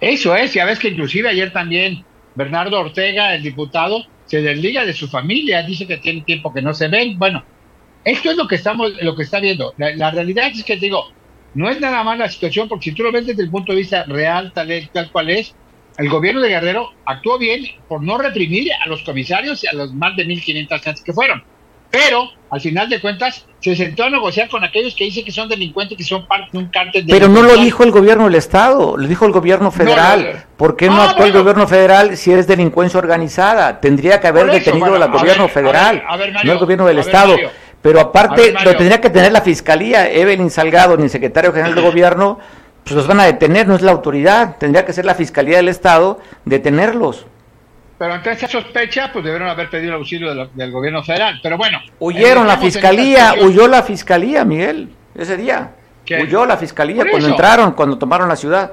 Eso es, ya ves que inclusive ayer también Bernardo Ortega, el diputado, se desliga de su familia, dice que tiene tiempo que no se ven. Bueno, esto es lo que estamos, lo que está viendo. La, realidad es que digo, no es nada más la situación, porque si tú lo ves desde el punto de vista real, tal, tal cual es, el gobierno de Guerrero actuó bien por no reprimir a los comisarios y a los más de 1.500 gentes que fueron. Pero, al final de cuentas, se sentó a negociar con aquellos que dicen que son delincuentes, que son parte de un cártel de Pero no lo dijo el gobierno del Estado, lo dijo el gobierno federal. No, no, no. ¿Por qué no Ah, actuó el gobierno federal si es delincuencia organizada? Tendría que haber eso, detenido bueno, al a gobierno ver, a federal, ver, a ver, Mario, no el gobierno del Estado. Mario. Pero aparte lo tendría que tener la fiscalía, Evelyn Salgado, ni el secretario general de gobierno, pues los van a detener, no es la autoridad. Tendría que ser la fiscalía del Estado detenerlos. Pero ante esa sospecha, pues debieron haber pedido el auxilio del gobierno federal. Pero bueno. Huyeron la fiscalía, huyó la fiscalía, Miguel, ese día. ¿Qué? Huyó la fiscalía cuando eso. entraron, cuando tomaron la ciudad.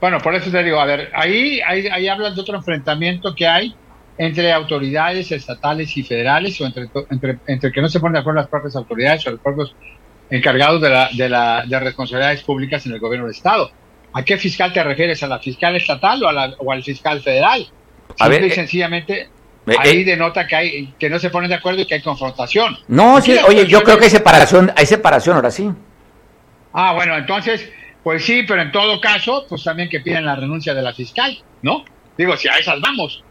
Bueno, por eso te digo, a ver, ahí, ahí, ahí hablan de otro enfrentamiento que hay entre autoridades estatales y federales, o entre, entre, entre que no se ponen de acuerdo las propias autoridades o los propios encargados de, la, de, la, de responsabilidades públicas en el gobierno del Estado. ¿A qué fiscal te refieres? ¿A la fiscal estatal o, a la- o al fiscal federal? A Simple ver, y eh, sencillamente, eh, ahí eh. denota que, hay, que no se ponen de acuerdo y que hay confrontación. No, sí, oye, yo creo que hay separación, hay separación ahora sí. Ah, bueno, entonces, pues sí, pero en todo caso, pues también que piden la renuncia de la fiscal, ¿no? Digo, si a esas vamos.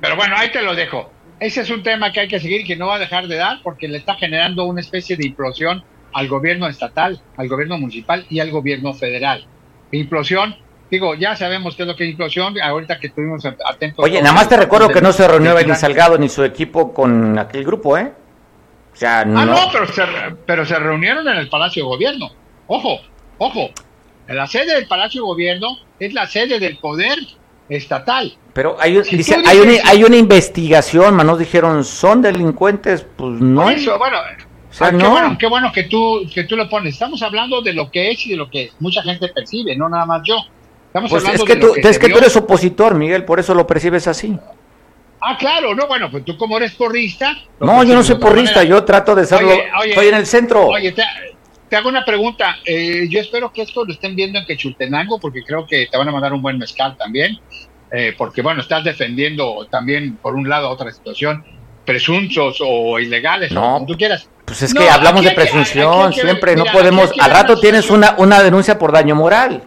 Pero bueno, ahí te lo dejo. Ese es un tema que hay que seguir y que no va a dejar de dar porque le está generando una especie de implosión al gobierno estatal, al gobierno municipal y al gobierno federal. Implosión, digo, ya sabemos qué es lo que es implosión, ahorita que estuvimos atentos. Oye, nada más te recuerdo que no se reunió Evelyn Salgado ni su equipo con aquel grupo, ¿eh? O sea, Ah, no. no, pero, se, pero se reunieron en el Palacio de Gobierno. Ojo, ojo. La sede del Palacio de Gobierno es la sede del poder estatal. Pero hay, un- Si dice, tú hay, una, hay una investigación, manos dijeron, ¿son delincuentes? Pues no. Por eso, bueno, O sea, ah, qué no. bueno, qué bueno que tú, que tú lo pones. Estamos hablando de lo que es y de lo que mucha gente percibe, no nada más yo. Estamos Pues hablando es que, de tú, que es que tú eres opositor, Miguel, por eso lo percibes así. Ah, claro, no, bueno, pues tú como eres porrista. No, yo no soy porrista, manera. yo trato de serlo. Oye, oye, Estoy en el centro. Oye, te, te hago una pregunta. Eh, yo espero que esto lo estén viendo en Quechultenango, porque creo que te van a mandar un buen mezcal también. Eh, porque, bueno, estás defendiendo también, por un lado, otra situación, presuntos o ilegales, No, o como tú quieras. Pues es No, que hablamos de presunción, que siempre, no podemos. Al rato tienes una, una denuncia por daño moral.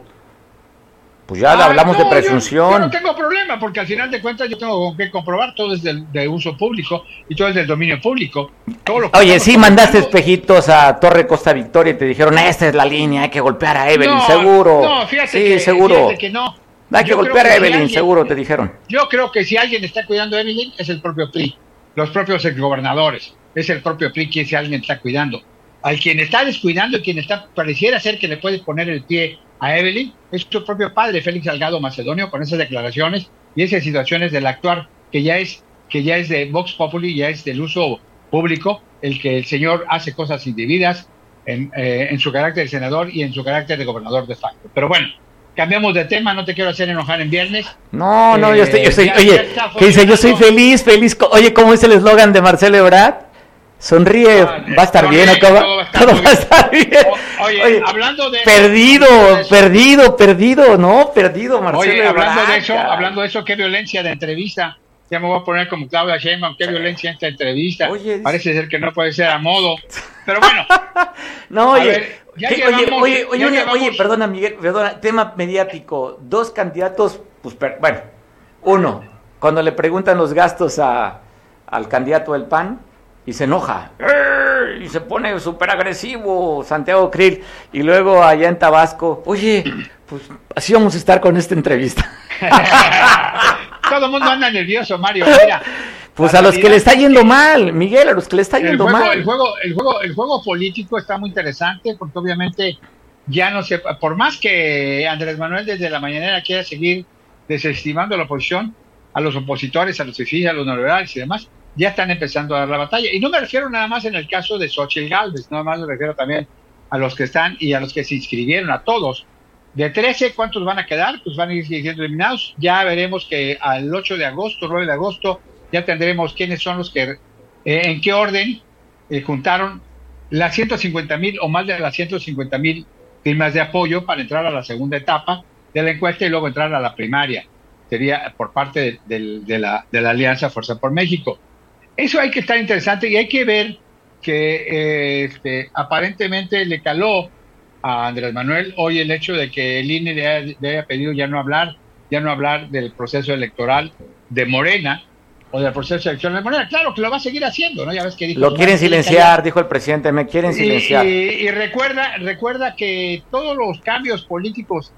Pues ya Ah, hablamos no, de presunción. Yo, no tengo problema, porque al final de cuentas yo tengo qué comprobar, todo es del- de, uso público y todo es del dominio público. Todo lo que Oye, sí, mandaste espejitos a Torre Costa Victoria y te dijeron, esta es la línea, hay que golpear a Evelyn, No, seguro. No, fíjate sí, que, seguro. fíjate que no. Hay que Yo creo golpear a si Evelyn, alguien- seguro, te dijeron. Yo creo que si alguien está cuidando a Evelyn es el propio PRI, los propios exgobernadores, es el propio PRI quien si alguien está cuidando. Al quien está descuidando quien está pareciera ser que le puede poner el pie a Evelyn es su propio padre, Félix Salgado Macedonio, con esas declaraciones y esas situaciones del actuar que ya es que ya es de Vox Populi, ya es del uso público, el que el señor hace cosas indebidas en, eh, en su carácter de senador y en su carácter de gobernador de facto. Pero bueno, cambiamos de tema, no te quiero hacer enojar en viernes. No, no, Eh, yo estoy, yo estoy, ya- oye, que dice, yo soy feliz, feliz. Oye, ¿cómo es el eslogan de Marcelo Ebrard? Sonríe, Ah, va a estar sonríe, bien, todo va a estar Todo muy va a bien. estar bien. O- oye, hablando de- Perdido, de perdido, perdido, ¿no? Perdido, Marcelo Oye, hablando de eso, hablando de eso, qué violencia de entrevista. Ya me voy a poner como Claudia Sheinbaum, qué violencia esta entrevista. Parece ser que no puede ser a modo. Pero bueno, No, oye, ver, ya que- llevamos- oye, oye, oye, ya una- llevamos- oye, perdona, Miguel, perdona, tema mediático. Dos candidatos, pues, per- bueno, uno, cuando le preguntan los gastos a, al candidato del PAN, y se enoja, ¡eh! y se pone súper agresivo Santiago Krill, y luego allá en Tabasco, oye, pues así vamos a estar con esta entrevista. todo el mundo anda nervioso, Mario. Mira, Pues a los que le está es yendo mal, Miguel, a los que le está el yendo juego, mal. el juego, el juego, el juego político está muy interesante porque obviamente ya no sé, por más que Andrés Manuel desde la mañanera quiera seguir desestimando a la oposición, a los opositores, a los fifís, a los neoliberales y demás, ya están empezando a dar la batalla. Y no me refiero nada más en el caso de Xochitl Galvez, nada más me refiero también a los que están y a los que se inscribieron, a todos. De 13, ¿cuántos van a quedar? Pues van a ir siendo eliminados. Ya veremos que al 8 de agosto, 9 de agosto, ya tendremos quiénes son los que, eh, en qué orden eh, juntaron las 150 mil o más de las 150 mil firmas de apoyo para entrar a la segunda etapa de la encuesta y luego entrar a la primaria. Sería por parte de, la, de la Alianza Fuerza por México. Eso hay que estar interesante y hay que ver que eh, este, aparentemente le caló a Andrés Manuel hoy el hecho de que el INE le haya, pedido ya no hablar, ya no hablar del proceso electoral de Morena o del proceso electoral de Morena. Claro que lo va a seguir haciendo, ¿no? Ya ves que dijo. Lo quieren silenciar, dijo el presidente, me quieren silenciar. Y, recuerda, recuerda que todos los cambios políticos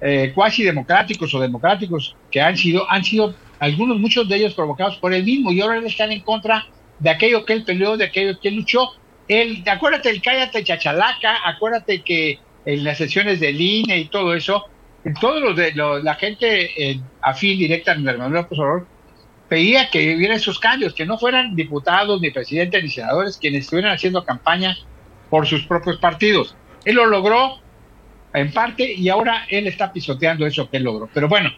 eh, cuasi democráticos o democráticos que han sido, han sido algunos, muchos de ellos provocados por él mismo y ahora están en contra de aquello que él peleó, de aquello que él luchó. Él, acuérdate el cállate chachalaca, acuérdate que en las sesiones del INE y todo eso, todos los de la gente eh, afín directa en Manuel López Obrador pedía que hubiera esos cambios, que no fueran diputados, ni presidentes, ni senadores quienes estuvieran haciendo campaña por sus propios partidos. Él lo logró en parte y ahora él está pisoteando eso que él logró. Pero bueno,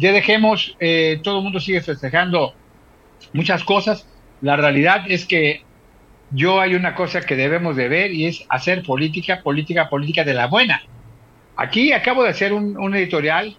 ya dejemos, eh, todo el mundo sigue festejando muchas cosas. La realidad es que yo hay una cosa que debemos de ver y es hacer política, política, política de la buena. Aquí acabo de hacer un, editorial,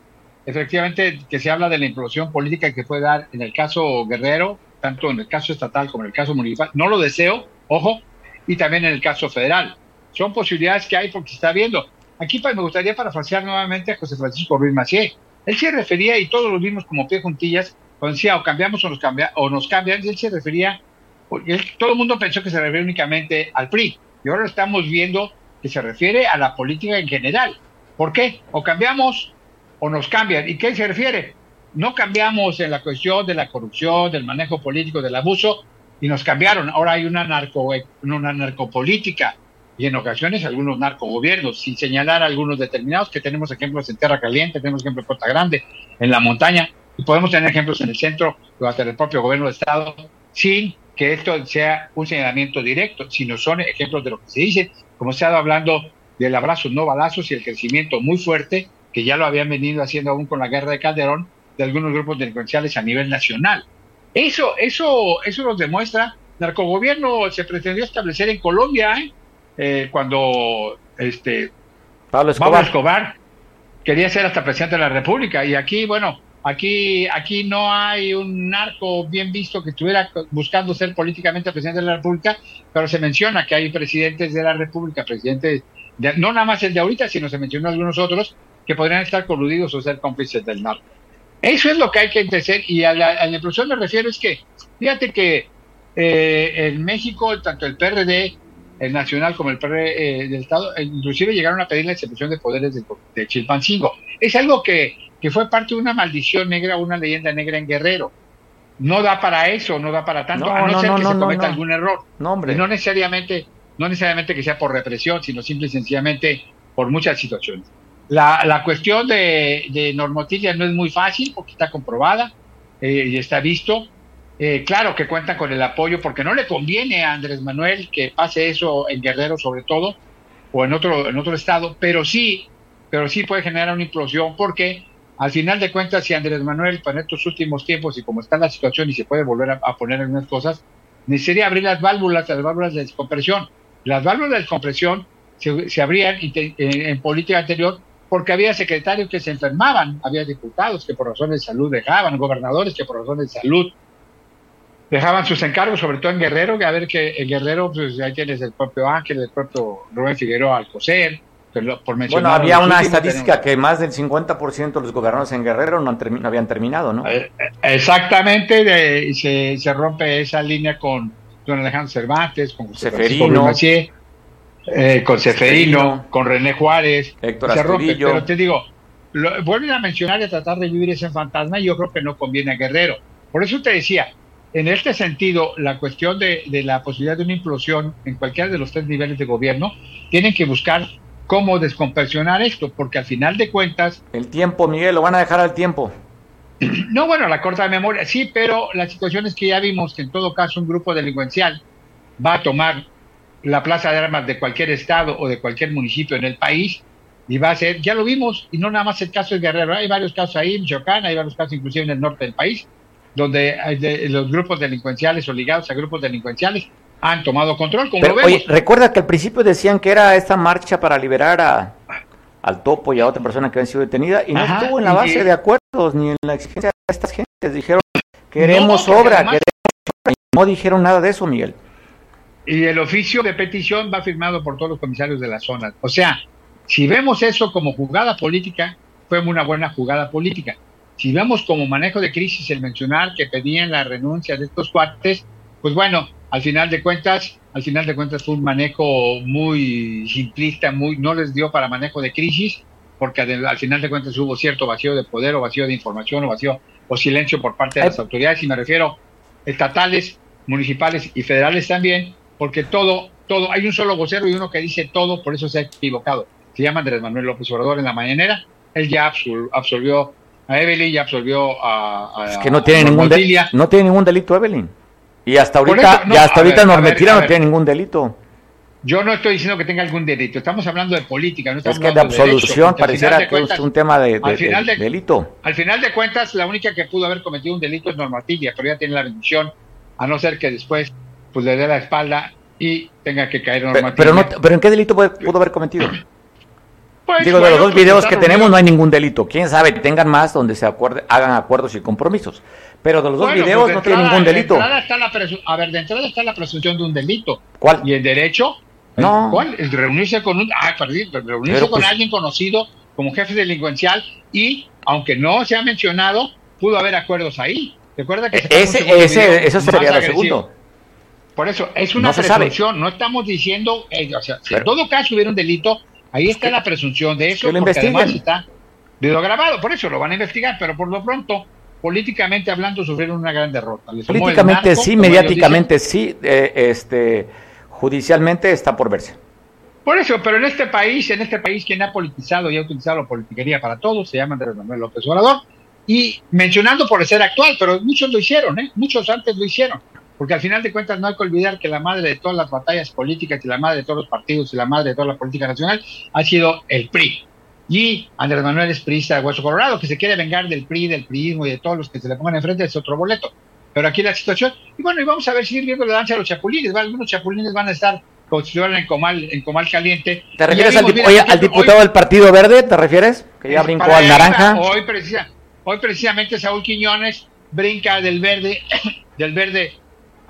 efectivamente, que se habla de la implosión política que puede dar en el caso Guerrero, tanto en el caso estatal como en el caso municipal. No lo deseo, ojo, y también en el caso federal. Son posibilidades que hay porque se está viendo. Aquí pues, me gustaría parafrasear nuevamente a José Francisco Ruiz Macié. Él se refería, y todos lo vimos como pie juntillas, cuando decía o cambiamos o nos, cambia, o nos cambian, él se refería, porque todo el mundo pensó que se refería únicamente al PRI, y ahora estamos viendo que se refiere a la política en general. ¿Por qué? O cambiamos o nos cambian. ¿Y qué se refiere? No cambiamos en la cuestión de la corrupción, del manejo político, del abuso, y nos cambiaron. Ahora hay una, narco, una narcopolítica y en ocasiones algunos narcogobiernos, sin señalar algunos determinados, que tenemos ejemplos en Tierra Caliente, tenemos ejemplos en Puerta Grande, en la montaña, y podemos tener ejemplos en el centro o hasta el propio gobierno de Estado, sin que esto sea un señalamiento directo, sino son ejemplos de lo que se dice, como se ha estado hablando del abrazo no balazos y el crecimiento muy fuerte, que ya lo habían venido haciendo aún con la guerra de Calderón, de algunos grupos delincuenciales a nivel nacional. Eso, eso, eso nos demuestra, narcogobierno se pretendió establecer en Colombia, ¿eh? Eh, cuando este Pablo Escobar. quería ser hasta presidente de la República. Y aquí, bueno, aquí, aquí no hay un narco bien visto que estuviera buscando ser políticamente presidente de la República, pero se menciona que hay presidentes de la República, presidentes, no nada más el de ahorita, sino se mencionó algunos otros que podrían estar coludidos o ser cómplices del narco. Eso es lo que hay que entender y a la, a la me refiero es que, fíjate que eh, en México, tanto el PRD el Nacional como el PR eh, del Estado, eh, inclusive llegaron a pedir la excepción de poderes de, Chilpancingo. Es algo que, que, fue parte de una maldición negra, una leyenda negra en Guerrero. No da para eso, no da para tanto, a no, ser que se cometa algún error. No, hombre. no necesariamente, no necesariamente que sea por represión, sino simple y sencillamente por muchas situaciones. La, la cuestión de, de normotilia no es muy fácil porque está comprobada eh, y está visto eh, claro que cuentan con el apoyo porque no le conviene a Andrés Manuel que pase eso en Guerrero sobre todo o en otro en otro estado, pero sí, pero sí puede generar una implosión porque al final de cuentas si Andrés Manuel para estos últimos tiempos y como está la situación y se puede volver a, poner algunas cosas, necesitaría abrir las válvulas, las válvulas de descompresión. Las válvulas de descompresión se, abrían en política anterior porque había secretarios que se enfermaban, había diputados que por razones de salud dejaban, gobernadores que por razones de salud dejaban sus encargos, sobre todo en Guerrero, que a ver que en Guerrero, pues ahí tienes el propio Ángel, el propio Rubén Figueroa Alcocer, por mencionar. Bueno, había una estadística que más del 50% de los gobernadores en Guerrero no, habían terminado, ¿no? Eh, eh, exactamente, se, se, rompe esa línea con don Alejandro Cervantes, con Seferino, eh, con Seferino, con René Juárez, Héctor se rompe, pero te digo, vuelven a mencionar y a tratar de vivir ese fantasma y yo creo que no conviene a Guerrero. Por eso te decía, en este sentido, la cuestión de, la posibilidad de una implosión en cualquiera de los tres niveles de gobierno, tienen que buscar cómo descompresionar esto, porque al final de cuentas... El tiempo, Miguel, lo van a dejar al tiempo. No, bueno, la corta memoria, sí, pero la situación es que ya vimos que en todo caso un grupo delincuencial va a tomar la plaza de armas de cualquier estado o de cualquier municipio en el país y va a ser, ya lo vimos, y no nada más el caso de Guerrero, hay varios casos ahí en Michoacán, hay varios casos inclusive en el norte del país, donde los grupos delincuenciales o ligados a grupos delincuenciales han tomado control, como lo vemos. Oye, recuerda que al principio decían que era esta marcha para liberar a, al topo y a otra persona que había sido detenida y no estuvo en la base de acuerdos ni en la exigencia de estas gentes. Dijeron, queremos obra, queremos obra. Y no dijeron nada de eso, Miguel. Y el oficio de petición va firmado por todos los comisarios de la zona. O sea, si vemos eso como jugada política, fue una buena jugada política. Si vemos como manejo de crisis el mencionar que pedían la renuncia de estos cuates, pues bueno, al final de cuentas, al final de cuentas fue un manejo muy simplista, muy no les dio para manejo de crisis, porque al final de cuentas hubo cierto vacío de poder o vacío de información o vacío o silencio por parte de las autoridades, y me refiero estatales, municipales y federales también, porque todo, todo, hay un solo vocero y uno que dice todo, por eso se ha equivocado. Se llama Andrés Manuel López Obrador en la mañanera, él ya absolvió a Evelyn, ya absolvió a... es que no tiene, ningún no tiene ningún delito Evelyn. Y hasta ahorita, no, hasta ahorita Normetira no tiene ningún delito. Yo no estoy diciendo que tenga algún delito, estamos hablando de política. No es que de absolución pareciera que es un tema de, delito. Al final de cuentas, la única que pudo haber cometido un delito es Normativa, pero ya tiene la bendición, a no ser que después pues le dé la espalda y tenga que caer Normativa. Pero, no, pero ¿en qué delito pudo haber cometido? Pues, Digo, de los dos pues, videos que tenemos no hay ningún delito. Quién sabe, tengan más donde se acuerde, hagan acuerdos y compromisos. Pero de los dos videos pues, no tiene ningún delito. a ver, de entrada está la presunción de un delito. ¿Cuál? Y el derecho. No. ¿Cuál? El reunirse con un. Ah, perdí, reunirse con alguien conocido como jefe delincuencial y, aunque no se ha mencionado, pudo haber acuerdos ahí. ¿Recuerda que e-, ese, ese, eso sería lo segundo. Por eso, es una presunción, no estamos diciendo, eh, o sea, si en todo caso hubiera un delito, Ahí está la presunción de eso, porque además está video grabado, por eso lo van a investigar, pero por lo pronto, políticamente hablando, sufrieron una gran derrota. políticamente sí, mediáticamente sí, eh, este, judicialmente está por verse. Por eso, pero en este país, en este país quien ha politizado y ha utilizado la politiquería para todo, se llama Andrés Manuel López Obrador, y mencionando por ser actual, pero muchos lo hicieron, ¿eh? muchos antes lo hicieron porque al final de cuentas no hay que olvidar que la madre de todas las batallas políticas y la madre de todos los partidos y la madre de toda la política nacional ha sido el PRI. Y Andrés Manuel es priista de Hueso Colorado, que se quiere vengar del PRI, del PRIismo y de todos los que se le pongan enfrente, es otro boleto. Pero aquí la situación, y bueno, y vamos a ver, seguir viendo la danza de los chapulines, algunos chapulines van a estar si en Comal, en Comal Caliente. ¿Te refieres al, diputado del Partido Verde? ¿Te refieres? Que ya brincó al naranja. Hoy, hoy precisamente Saúl Quiñones brinca del verde, del verde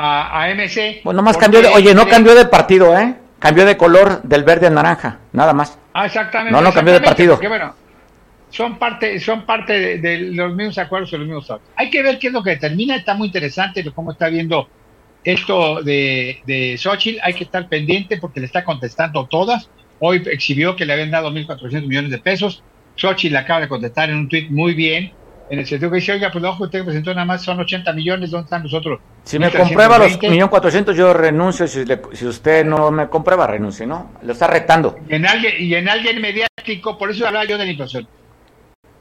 a, MC. Bueno, más cambió de, oye, no cambió de partido, ¿eh? Cambió de color del verde al naranja, nada más. Ah, exactamente. No, no cambió de partido. Porque, bueno, son parte, son parte de, los mismos acuerdos y los mismos actos. Hay que ver qué es lo que determina, está muy interesante cómo está viendo esto de, de Xochitl, hay que estar pendiente porque le está contestando todas. Hoy exhibió que le habían dado 1.400 millones de pesos. Xochitl le acaba de contestar en un tuit muy bien en el sentido que dice, oiga, pues ojo, usted presentó nada más son 80 millones, ¿dónde están los otros? Si me comprueba los 1.400.000, yo renuncio, si, si, usted no me comprueba, renuncie, ¿no? Lo está retando. Y en alguien, y en alguien mediático, por eso hablaba yo de la inflación.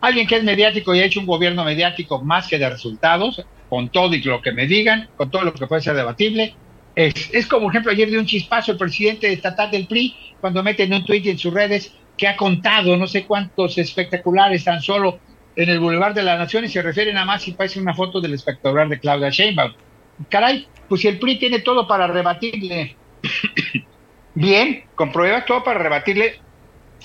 Alguien que es mediático y ha hecho un gobierno mediático más que de resultados, con todo y lo que me digan, con todo lo que puede ser debatible, es, es como ejemplo ayer de un chispazo el presidente estatal del PRI cuando mete en un tuit en sus redes que ha contado no sé cuántos espectaculares tan solo en el Boulevard de la Nación y se refiere nada más y parece una foto del espectacular de Claudia Sheinbaum. Caray, pues si el PRI tiene todo para rebatirle, bien, con pruebas todo para rebatirle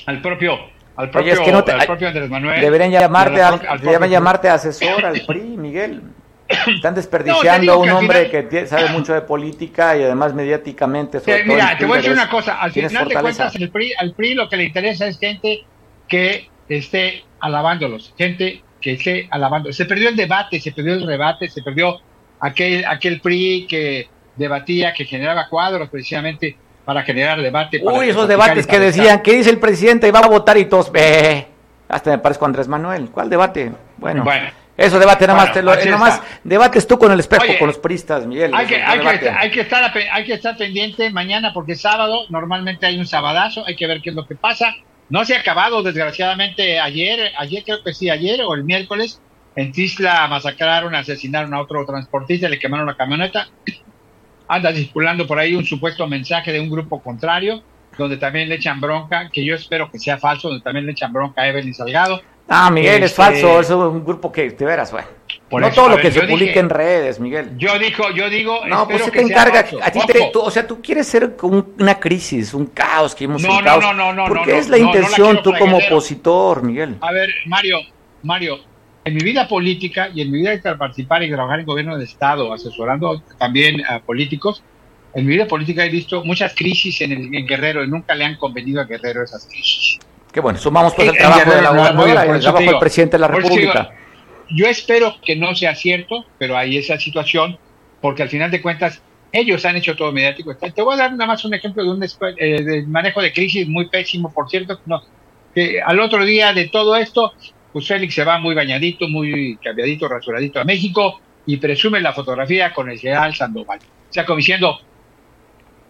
al propio al propio, al propio Andrés Manuel. Deberían llamarte, al, llamarte asesor al PRI, Miguel. Están desperdiciando a un hombre que sabe mucho de política y además mediáticamente. mira, te voy a decir una cosa. Al final de cuentas, el PRI, al PRI lo que le interesa es gente que esté alabándolos, gente que esté alabando. Se perdió el debate, se perdió el rebate, se perdió aquel, aquel PRI que debatía, que generaba cuadros precisamente para generar debate. Uy, esos debates que decían, ¿qué dice el presidente? Y va a votar y todos, ve. Hasta me parezco a Andrés Manuel. ¿Cuál debate? Bueno. Eso debate nada más, te lo, más debates tú con el espejo, con los pristas, Miguel. Hay que, hay, que, hay, que, estar, hay que estar pendiente mañana porque es sábado, normalmente hay un sabadazo, hay que ver qué es lo que pasa. No se ha acabado, desgraciadamente, ayer, ayer creo que sí, ayer o el miércoles, En Tisla masacraron, asesinaron a otro transportista, le quemaron la camioneta. Anda circulando por ahí un supuesto mensaje de un grupo contrario, donde también le echan bronca, que yo espero que sea falso, donde también le echan bronca a Evelyn Salgado. Ah, Miguel, es Este, falso, es un grupo que, de veras, güey. Por No eso, todo lo ver, que se dije- en redes, Miguel. Yo digo, yo digo, No, pues se que te encarga, a ti te, tú- o sea, tú quieres ser un- una crisis, un caos, que hemos No, un no, caos, no, no, no, porque no, es la intención tú como opositor, Miguel. A ver, Mario, Mario, en mi vida política y en mi vida de participar y trabajar en gobierno de Estado, asesorando también a políticos, en mi vida política he visto muchas crisis en, el, en Guerrero y nunca le han convenido a Guerrero esas crisis. Qué bueno, sumamos pues el trabajo de la gobernadora y el trabajo del presidente de la digo, República. Yo espero que no sea cierto, pero hay esa situación, porque al final de cuentas ellos han hecho todo mediático. Te voy a dar nada más un ejemplo de un eh, de manejo de crisis muy pésimo, por cierto. No, que al otro día de todo esto, pues Félix se va muy bañadito, muy cambiadito, rasuradito a México y presume la fotografía con el general Sandoval. O sea, como diciendo,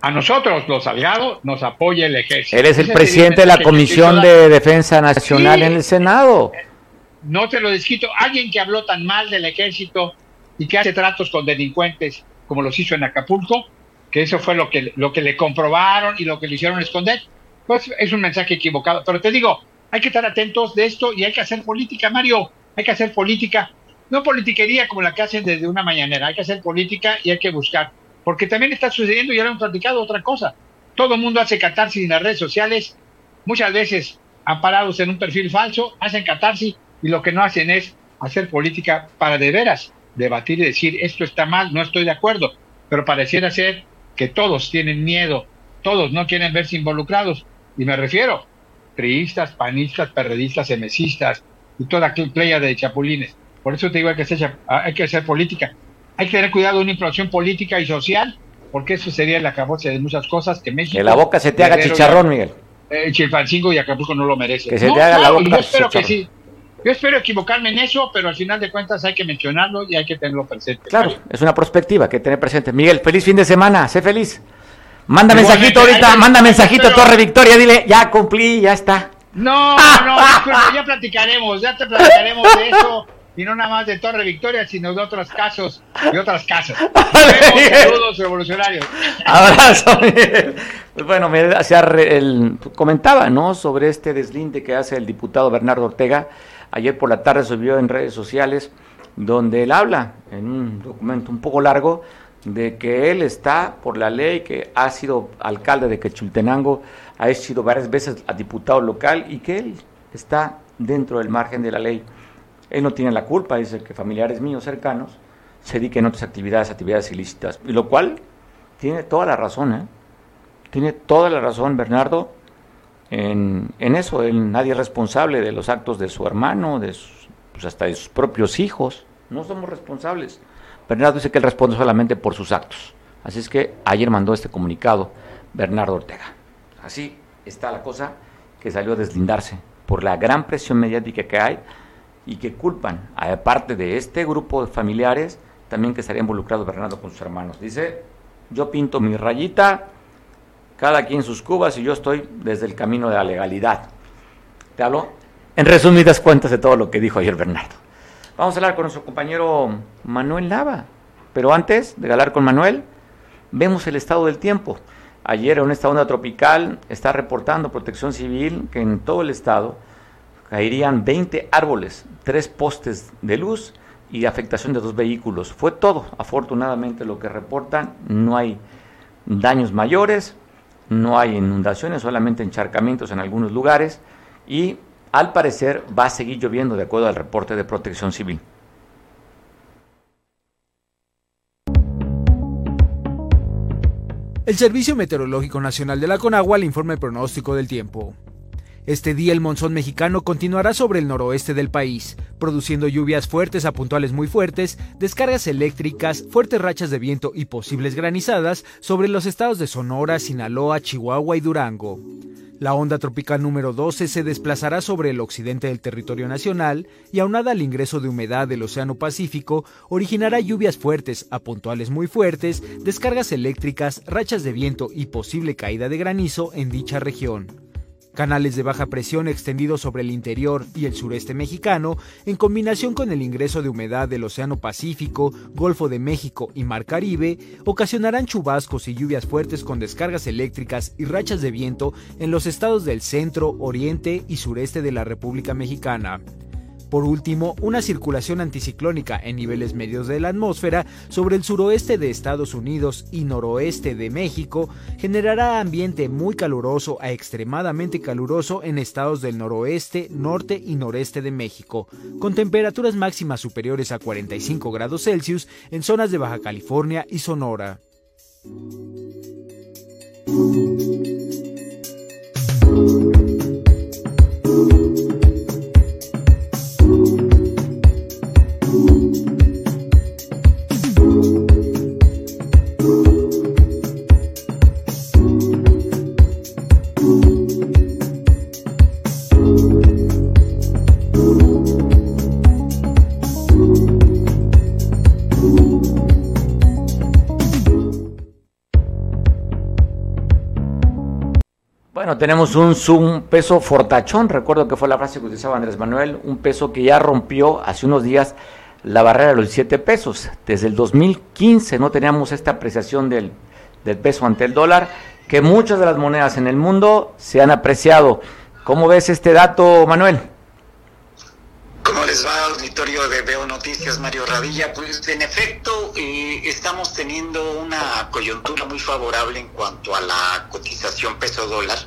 a nosotros, los Salgado, nos apoya el ejército. Él es el Ese presidente de la Comisión de Defensa Nacional Sí. en el Senado. No te lo desquito. Alguien que habló tan mal del ejército y que hace tratos con delincuentes como los hizo en Acapulco, que eso fue lo que, lo que le comprobaron y lo que le hicieron esconder, pues es un mensaje equivocado. Pero te digo, hay que estar atentos de esto y hay que hacer política, Mario. Hay que hacer política. No politiquería como la que hacen desde una mañanera. Hay que hacer política y hay que buscar. Porque también está sucediendo, ya lo hemos platicado, otra cosa. Todo el mundo hace catarsis en las redes sociales, muchas veces amparados en un perfil falso, hacen catarsis y lo que no hacen es hacer política para de veras debatir y decir esto está mal, no estoy de acuerdo, pero pareciera ser que todos tienen miedo, todos no quieren verse involucrados, y me refiero priistas, panistas, perredistas, emesistas y toda playa de chapulines. Por eso te digo hay que hacer, hay que hacer política. Hay que tener cuidado de una inflación política y social, porque eso sería el acabose de muchas cosas que México... Que la boca se te haga chicharrón, Miguel. eh, Chilpancingo y Acapulco no lo merece. Que se No, te haga la boca Yo espero que sí. Yo espero equivocarme en eso, pero al final de cuentas hay que mencionarlo y hay que tenerlo presente. Claro, es una perspectiva que tener presente. Miguel, feliz fin de semana, sé feliz. Manda mensajito ahorita, manda mensajito espero- Torre Victoria, dile, ya cumplí, ya está. No, no, ya platicaremos, ya te platicaremos de eso. Y no nada más de Torre Victoria, sino de otros casos y otras casas. Saludos revolucionarios. Abrazo, Miguel. Pues bueno, me el, comentaba, ¿no? Sobre este deslinde que hace el diputado Bernardo Ortega. Ayer por la tarde subió en redes sociales, donde él habla, en un documento un poco largo, de que él está por la ley, que ha sido alcalde de Quechultenango, ha sido varias veces diputado local y que él está dentro del margen de la ley. Él no tiene la culpa, dice que familiares míos cercanos se dediquen a otras actividades, actividades ilícitas, y lo cual tiene toda la razón, ¿eh? Tiene toda la razón Bernardo en, eso. Nadie es responsable de los actos de su hermano, de pues hasta de sus propios hijos. No somos responsables. Bernardo dice que él responde solamente por sus actos. Así es que ayer mandó este comunicado Bernardo Ortega. Así está la cosa que salió a deslindarse por la gran presión mediática que hay y que culpan, aparte de este grupo de familiares, también que estaría involucrado Bernardo con sus hermanos. Dice, yo pinto mi rayita, cada quien sus cubas y yo estoy desde el camino de la legalidad. Te hablo en resumidas cuentas de todo lo que dijo ayer Bernardo. Vamos a hablar con nuestro compañero Manuel Nava. Pero antes de hablar con Manuel, vemos el estado del tiempo. Ayer en esta onda tropical está reportando Protección Civil que en todo el estado caerían 20 árboles, tres postes de luz y afectación de dos vehículos. Fue todo, afortunadamente, lo que reportan. No hay daños mayores, no hay inundaciones, solamente encharcamientos en algunos lugares y al parecer va a seguir lloviendo de acuerdo al reporte de Protección Civil. El Servicio Meteorológico Nacional de la Conagua le informa el pronóstico del tiempo. Este día el monzón mexicano continuará sobre el noroeste del país, produciendo lluvias fuertes a puntuales muy fuertes, descargas eléctricas, fuertes rachas de viento y posibles granizadas sobre los estados de Sonora, Sinaloa, Chihuahua y Durango. La onda tropical número 12 se desplazará sobre el occidente del territorio nacional y aunada al ingreso de humedad del Océano Pacífico, originará lluvias fuertes a puntuales muy fuertes, descargas eléctricas, rachas de viento y posible caída de granizo en dicha región. Canales de baja presión extendidos sobre el interior y el sureste mexicano, en combinación con el ingreso de humedad del Océano Pacífico, Golfo de México y Mar Caribe, ocasionarán chubascos y lluvias fuertes con descargas eléctricas y rachas de viento en los estados del centro, oriente y sureste de la República Mexicana. Por último, una circulación anticiclónica en niveles medios de la atmósfera sobre el suroeste de Estados Unidos y noroeste de México generará ambiente muy caluroso a extremadamente caluroso en estados del noroeste, norte y noreste de México, con temperaturas máximas superiores a 45 grados Celsius en zonas de Baja California y Sonora. Tenemos un, peso fortachón, recuerdo que fue la frase que utilizaba Andrés Manuel, un peso que ya rompió hace unos días la barrera de los 7 pesos. Desde el 2015 no teníamos esta apreciación del, del peso ante el dólar, que muchas de las monedas en el mundo se han apreciado. ¿Cómo ves este dato, Manuel? ¿Cómo les va, auditorio de Veo Noticias, Mario Radilla? Pues en efecto, eh, estamos teniendo una coyuntura muy favorable en cuanto a la cotización peso dólar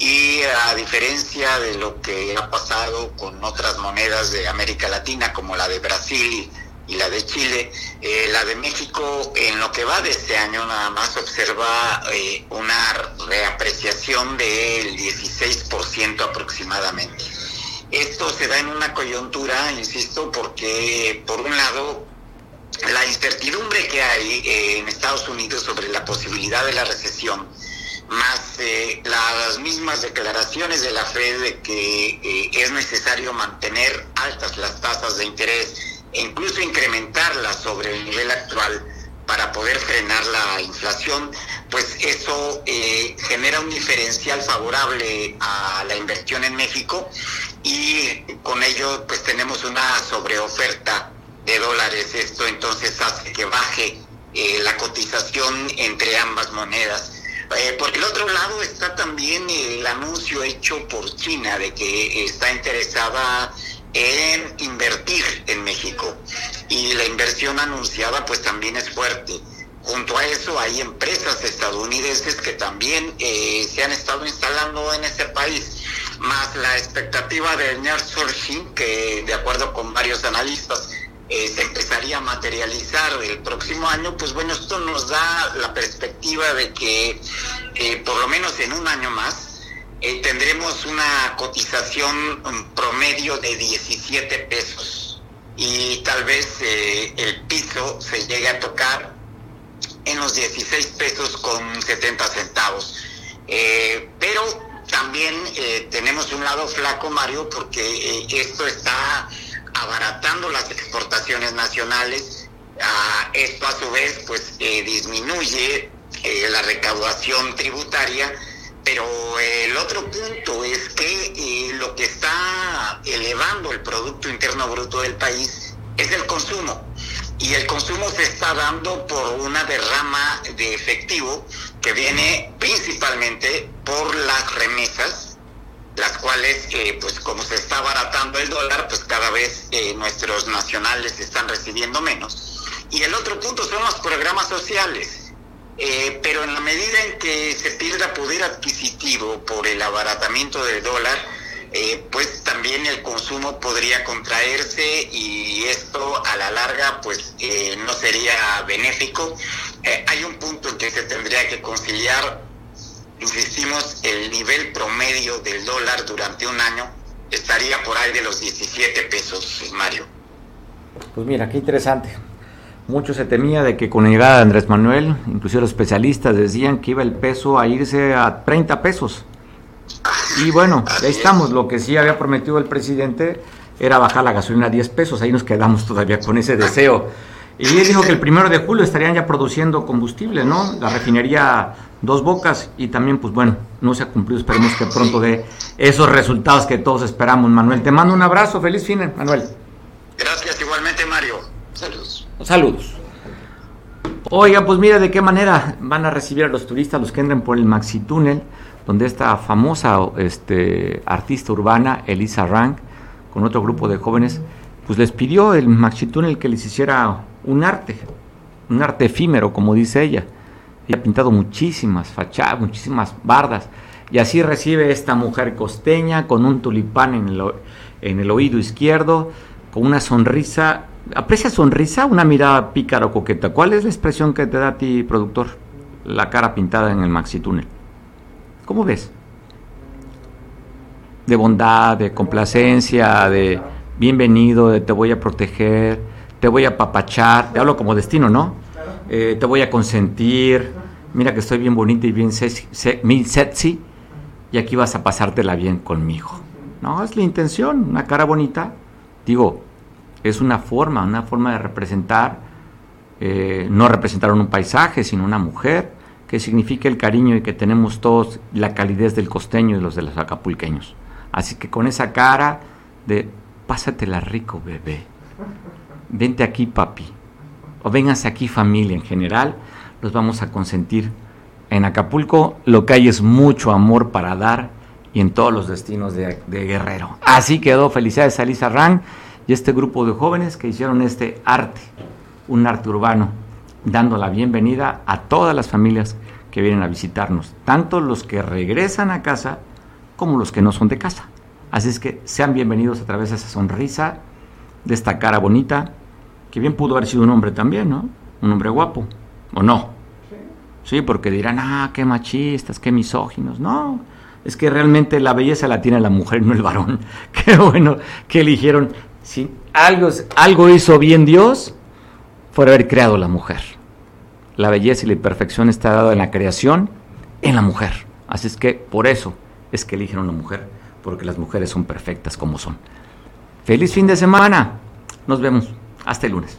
y a diferencia de lo que ha pasado con otras monedas de América Latina como la de Brasil y la de Chile, eh, la de México en lo que va de este año nada más observa eh, una reapreciación del 16% aproximadamente. Esto se da en una coyuntura, insisto, porque por un lado la incertidumbre que hay eh, en Estados Unidos sobre la posibilidad de la recesión, más eh, las mismas declaraciones de la Fed de que eh, es necesario mantener altas las tasas de interés e incluso incrementarlas sobre el nivel actual para poder frenar la inflación, pues eso genera un diferencial favorable a la inversión en México y con ello pues tenemos una sobreoferta de dólares. Esto entonces hace que baje eh, la cotización entre ambas monedas. Eh, por el otro lado está también el anuncio hecho por China de que está interesada en invertir en México y la inversión anunciada pues también es fuerte. Junto a eso hay empresas estadounidenses que también eh, se han estado instalando en ese país más la expectativa del nearshoring, que de acuerdo con varios analistas eh, se empezaría a materializar el próximo año, pues bueno, esto nos da la perspectiva de que eh, por lo menos en un año más eh, tendremos una cotización promedio de 17 pesos y tal vez el piso se llegue a tocar en los 16 pesos con 70 centavos. pero también tenemos un lado flaco, Mario, porque esto está abaratando las exportaciones nacionales. Esto a su vez pues eh, disminuye la recaudación tributaria, pero el otro punto es que lo que está elevando el Producto Interno Bruto del país es el consumo. Y el consumo se está dando por una derrama de efectivo que viene principalmente por las remesas, las cuales, eh, pues como se está abaratando el dólar, pues cada vez eh, nuestros nacionales están recibiendo menos. Y el otro punto son los programas sociales. Eh, pero en la medida en que se pierda poder adquisitivo por el abaratamiento del dólar, pues también el consumo podría contraerse y esto a la larga pues no sería benéfico. hay un punto en que se tendría que conciliar insistimos, el nivel promedio del dólar durante un año estaría por ahí de los 17 pesos, Mario. Pues mira, qué interesante. Mucho se temía de que con la llegada de Andrés Manuel, inclusive los especialistas decían que iba el peso a irse a 30 pesos. Y bueno, ahí estamos. Lo que sí había prometido el presidente era bajar la gasolina a 10 pesos. Ahí nos quedamos todavía con ese deseo. Y él dijo que el primero de julio estarían ya produciendo combustible, ¿no? La refinería Dos Bocas y también, pues bueno, no se ha cumplido, esperemos que pronto dé esos resultados que todos esperamos, Manuel. Te mando un abrazo, feliz fin, Manuel. Gracias igualmente, Mario. Saludos. Saludos. Oiga, pues mira de qué manera van a recibir a los turistas, los que entren por el Maxi Túnel, donde esta famosa este, artista urbana, Elisa Rank, con otro grupo de jóvenes, pues les pidió el Maxi Túnel que les hiciera un arte, un arte efímero, como dice ella. Ella ha pintado muchísimas fachadas, muchísimas bardas, y así recibe esta mujer costeña con un tulipán en el, oído izquierdo, con una sonrisa ¿Aprecia sonrisa? Una mirada pícara coqueta. ¿Cuál es la expresión que te da a ti, productor? La cara pintada en el maxi túnel. ¿Cómo ves? De bondad, de complacencia, de bienvenido, de te voy a proteger, te voy a papachar. Te hablo como destino, ¿no? Eh, te voy a consentir. Mira que estoy bien bonita y bien sexy. Y aquí vas a pasártela bien conmigo. No, es la intención, una cara bonita. Digo, es una forma, una forma de representar, eh, no representar un paisaje, sino una mujer, que significa el cariño y que tenemos todos la calidez del costeño y los de los acapulqueños. Así que con esa cara de pásatela rico, bebé. Vente aquí, papi. O vénganse aquí, familia en general. Los vamos a consentir. En Acapulco lo que hay es mucho amor para dar y en todos los destinos de, Guerrero. Así quedó. Felicidades a Lisa Rang y este grupo de jóvenes que hicieron este arte, un arte urbano, dando la bienvenida a todas las familias que vienen a visitarnos, tanto los que regresan a casa como los que no son de casa. Así es que sean bienvenidos a través de esa sonrisa, de esta cara bonita, que bien pudo haber sido un hombre también, ¿no? Un hombre guapo, ¿o no? Sí, porque dirán, ah, qué machistas, qué misóginos. No, es que realmente la belleza la tiene la mujer, no el varón. Qué bueno que eligieron si algo, algo hizo bien Dios, fue haber creado la mujer. La belleza y la perfección está dada en la creación, en la mujer. Así es que por eso es que eligieron una mujer, porque las mujeres son perfectas como son. Feliz fin de semana. Nos vemos. Hasta el lunes.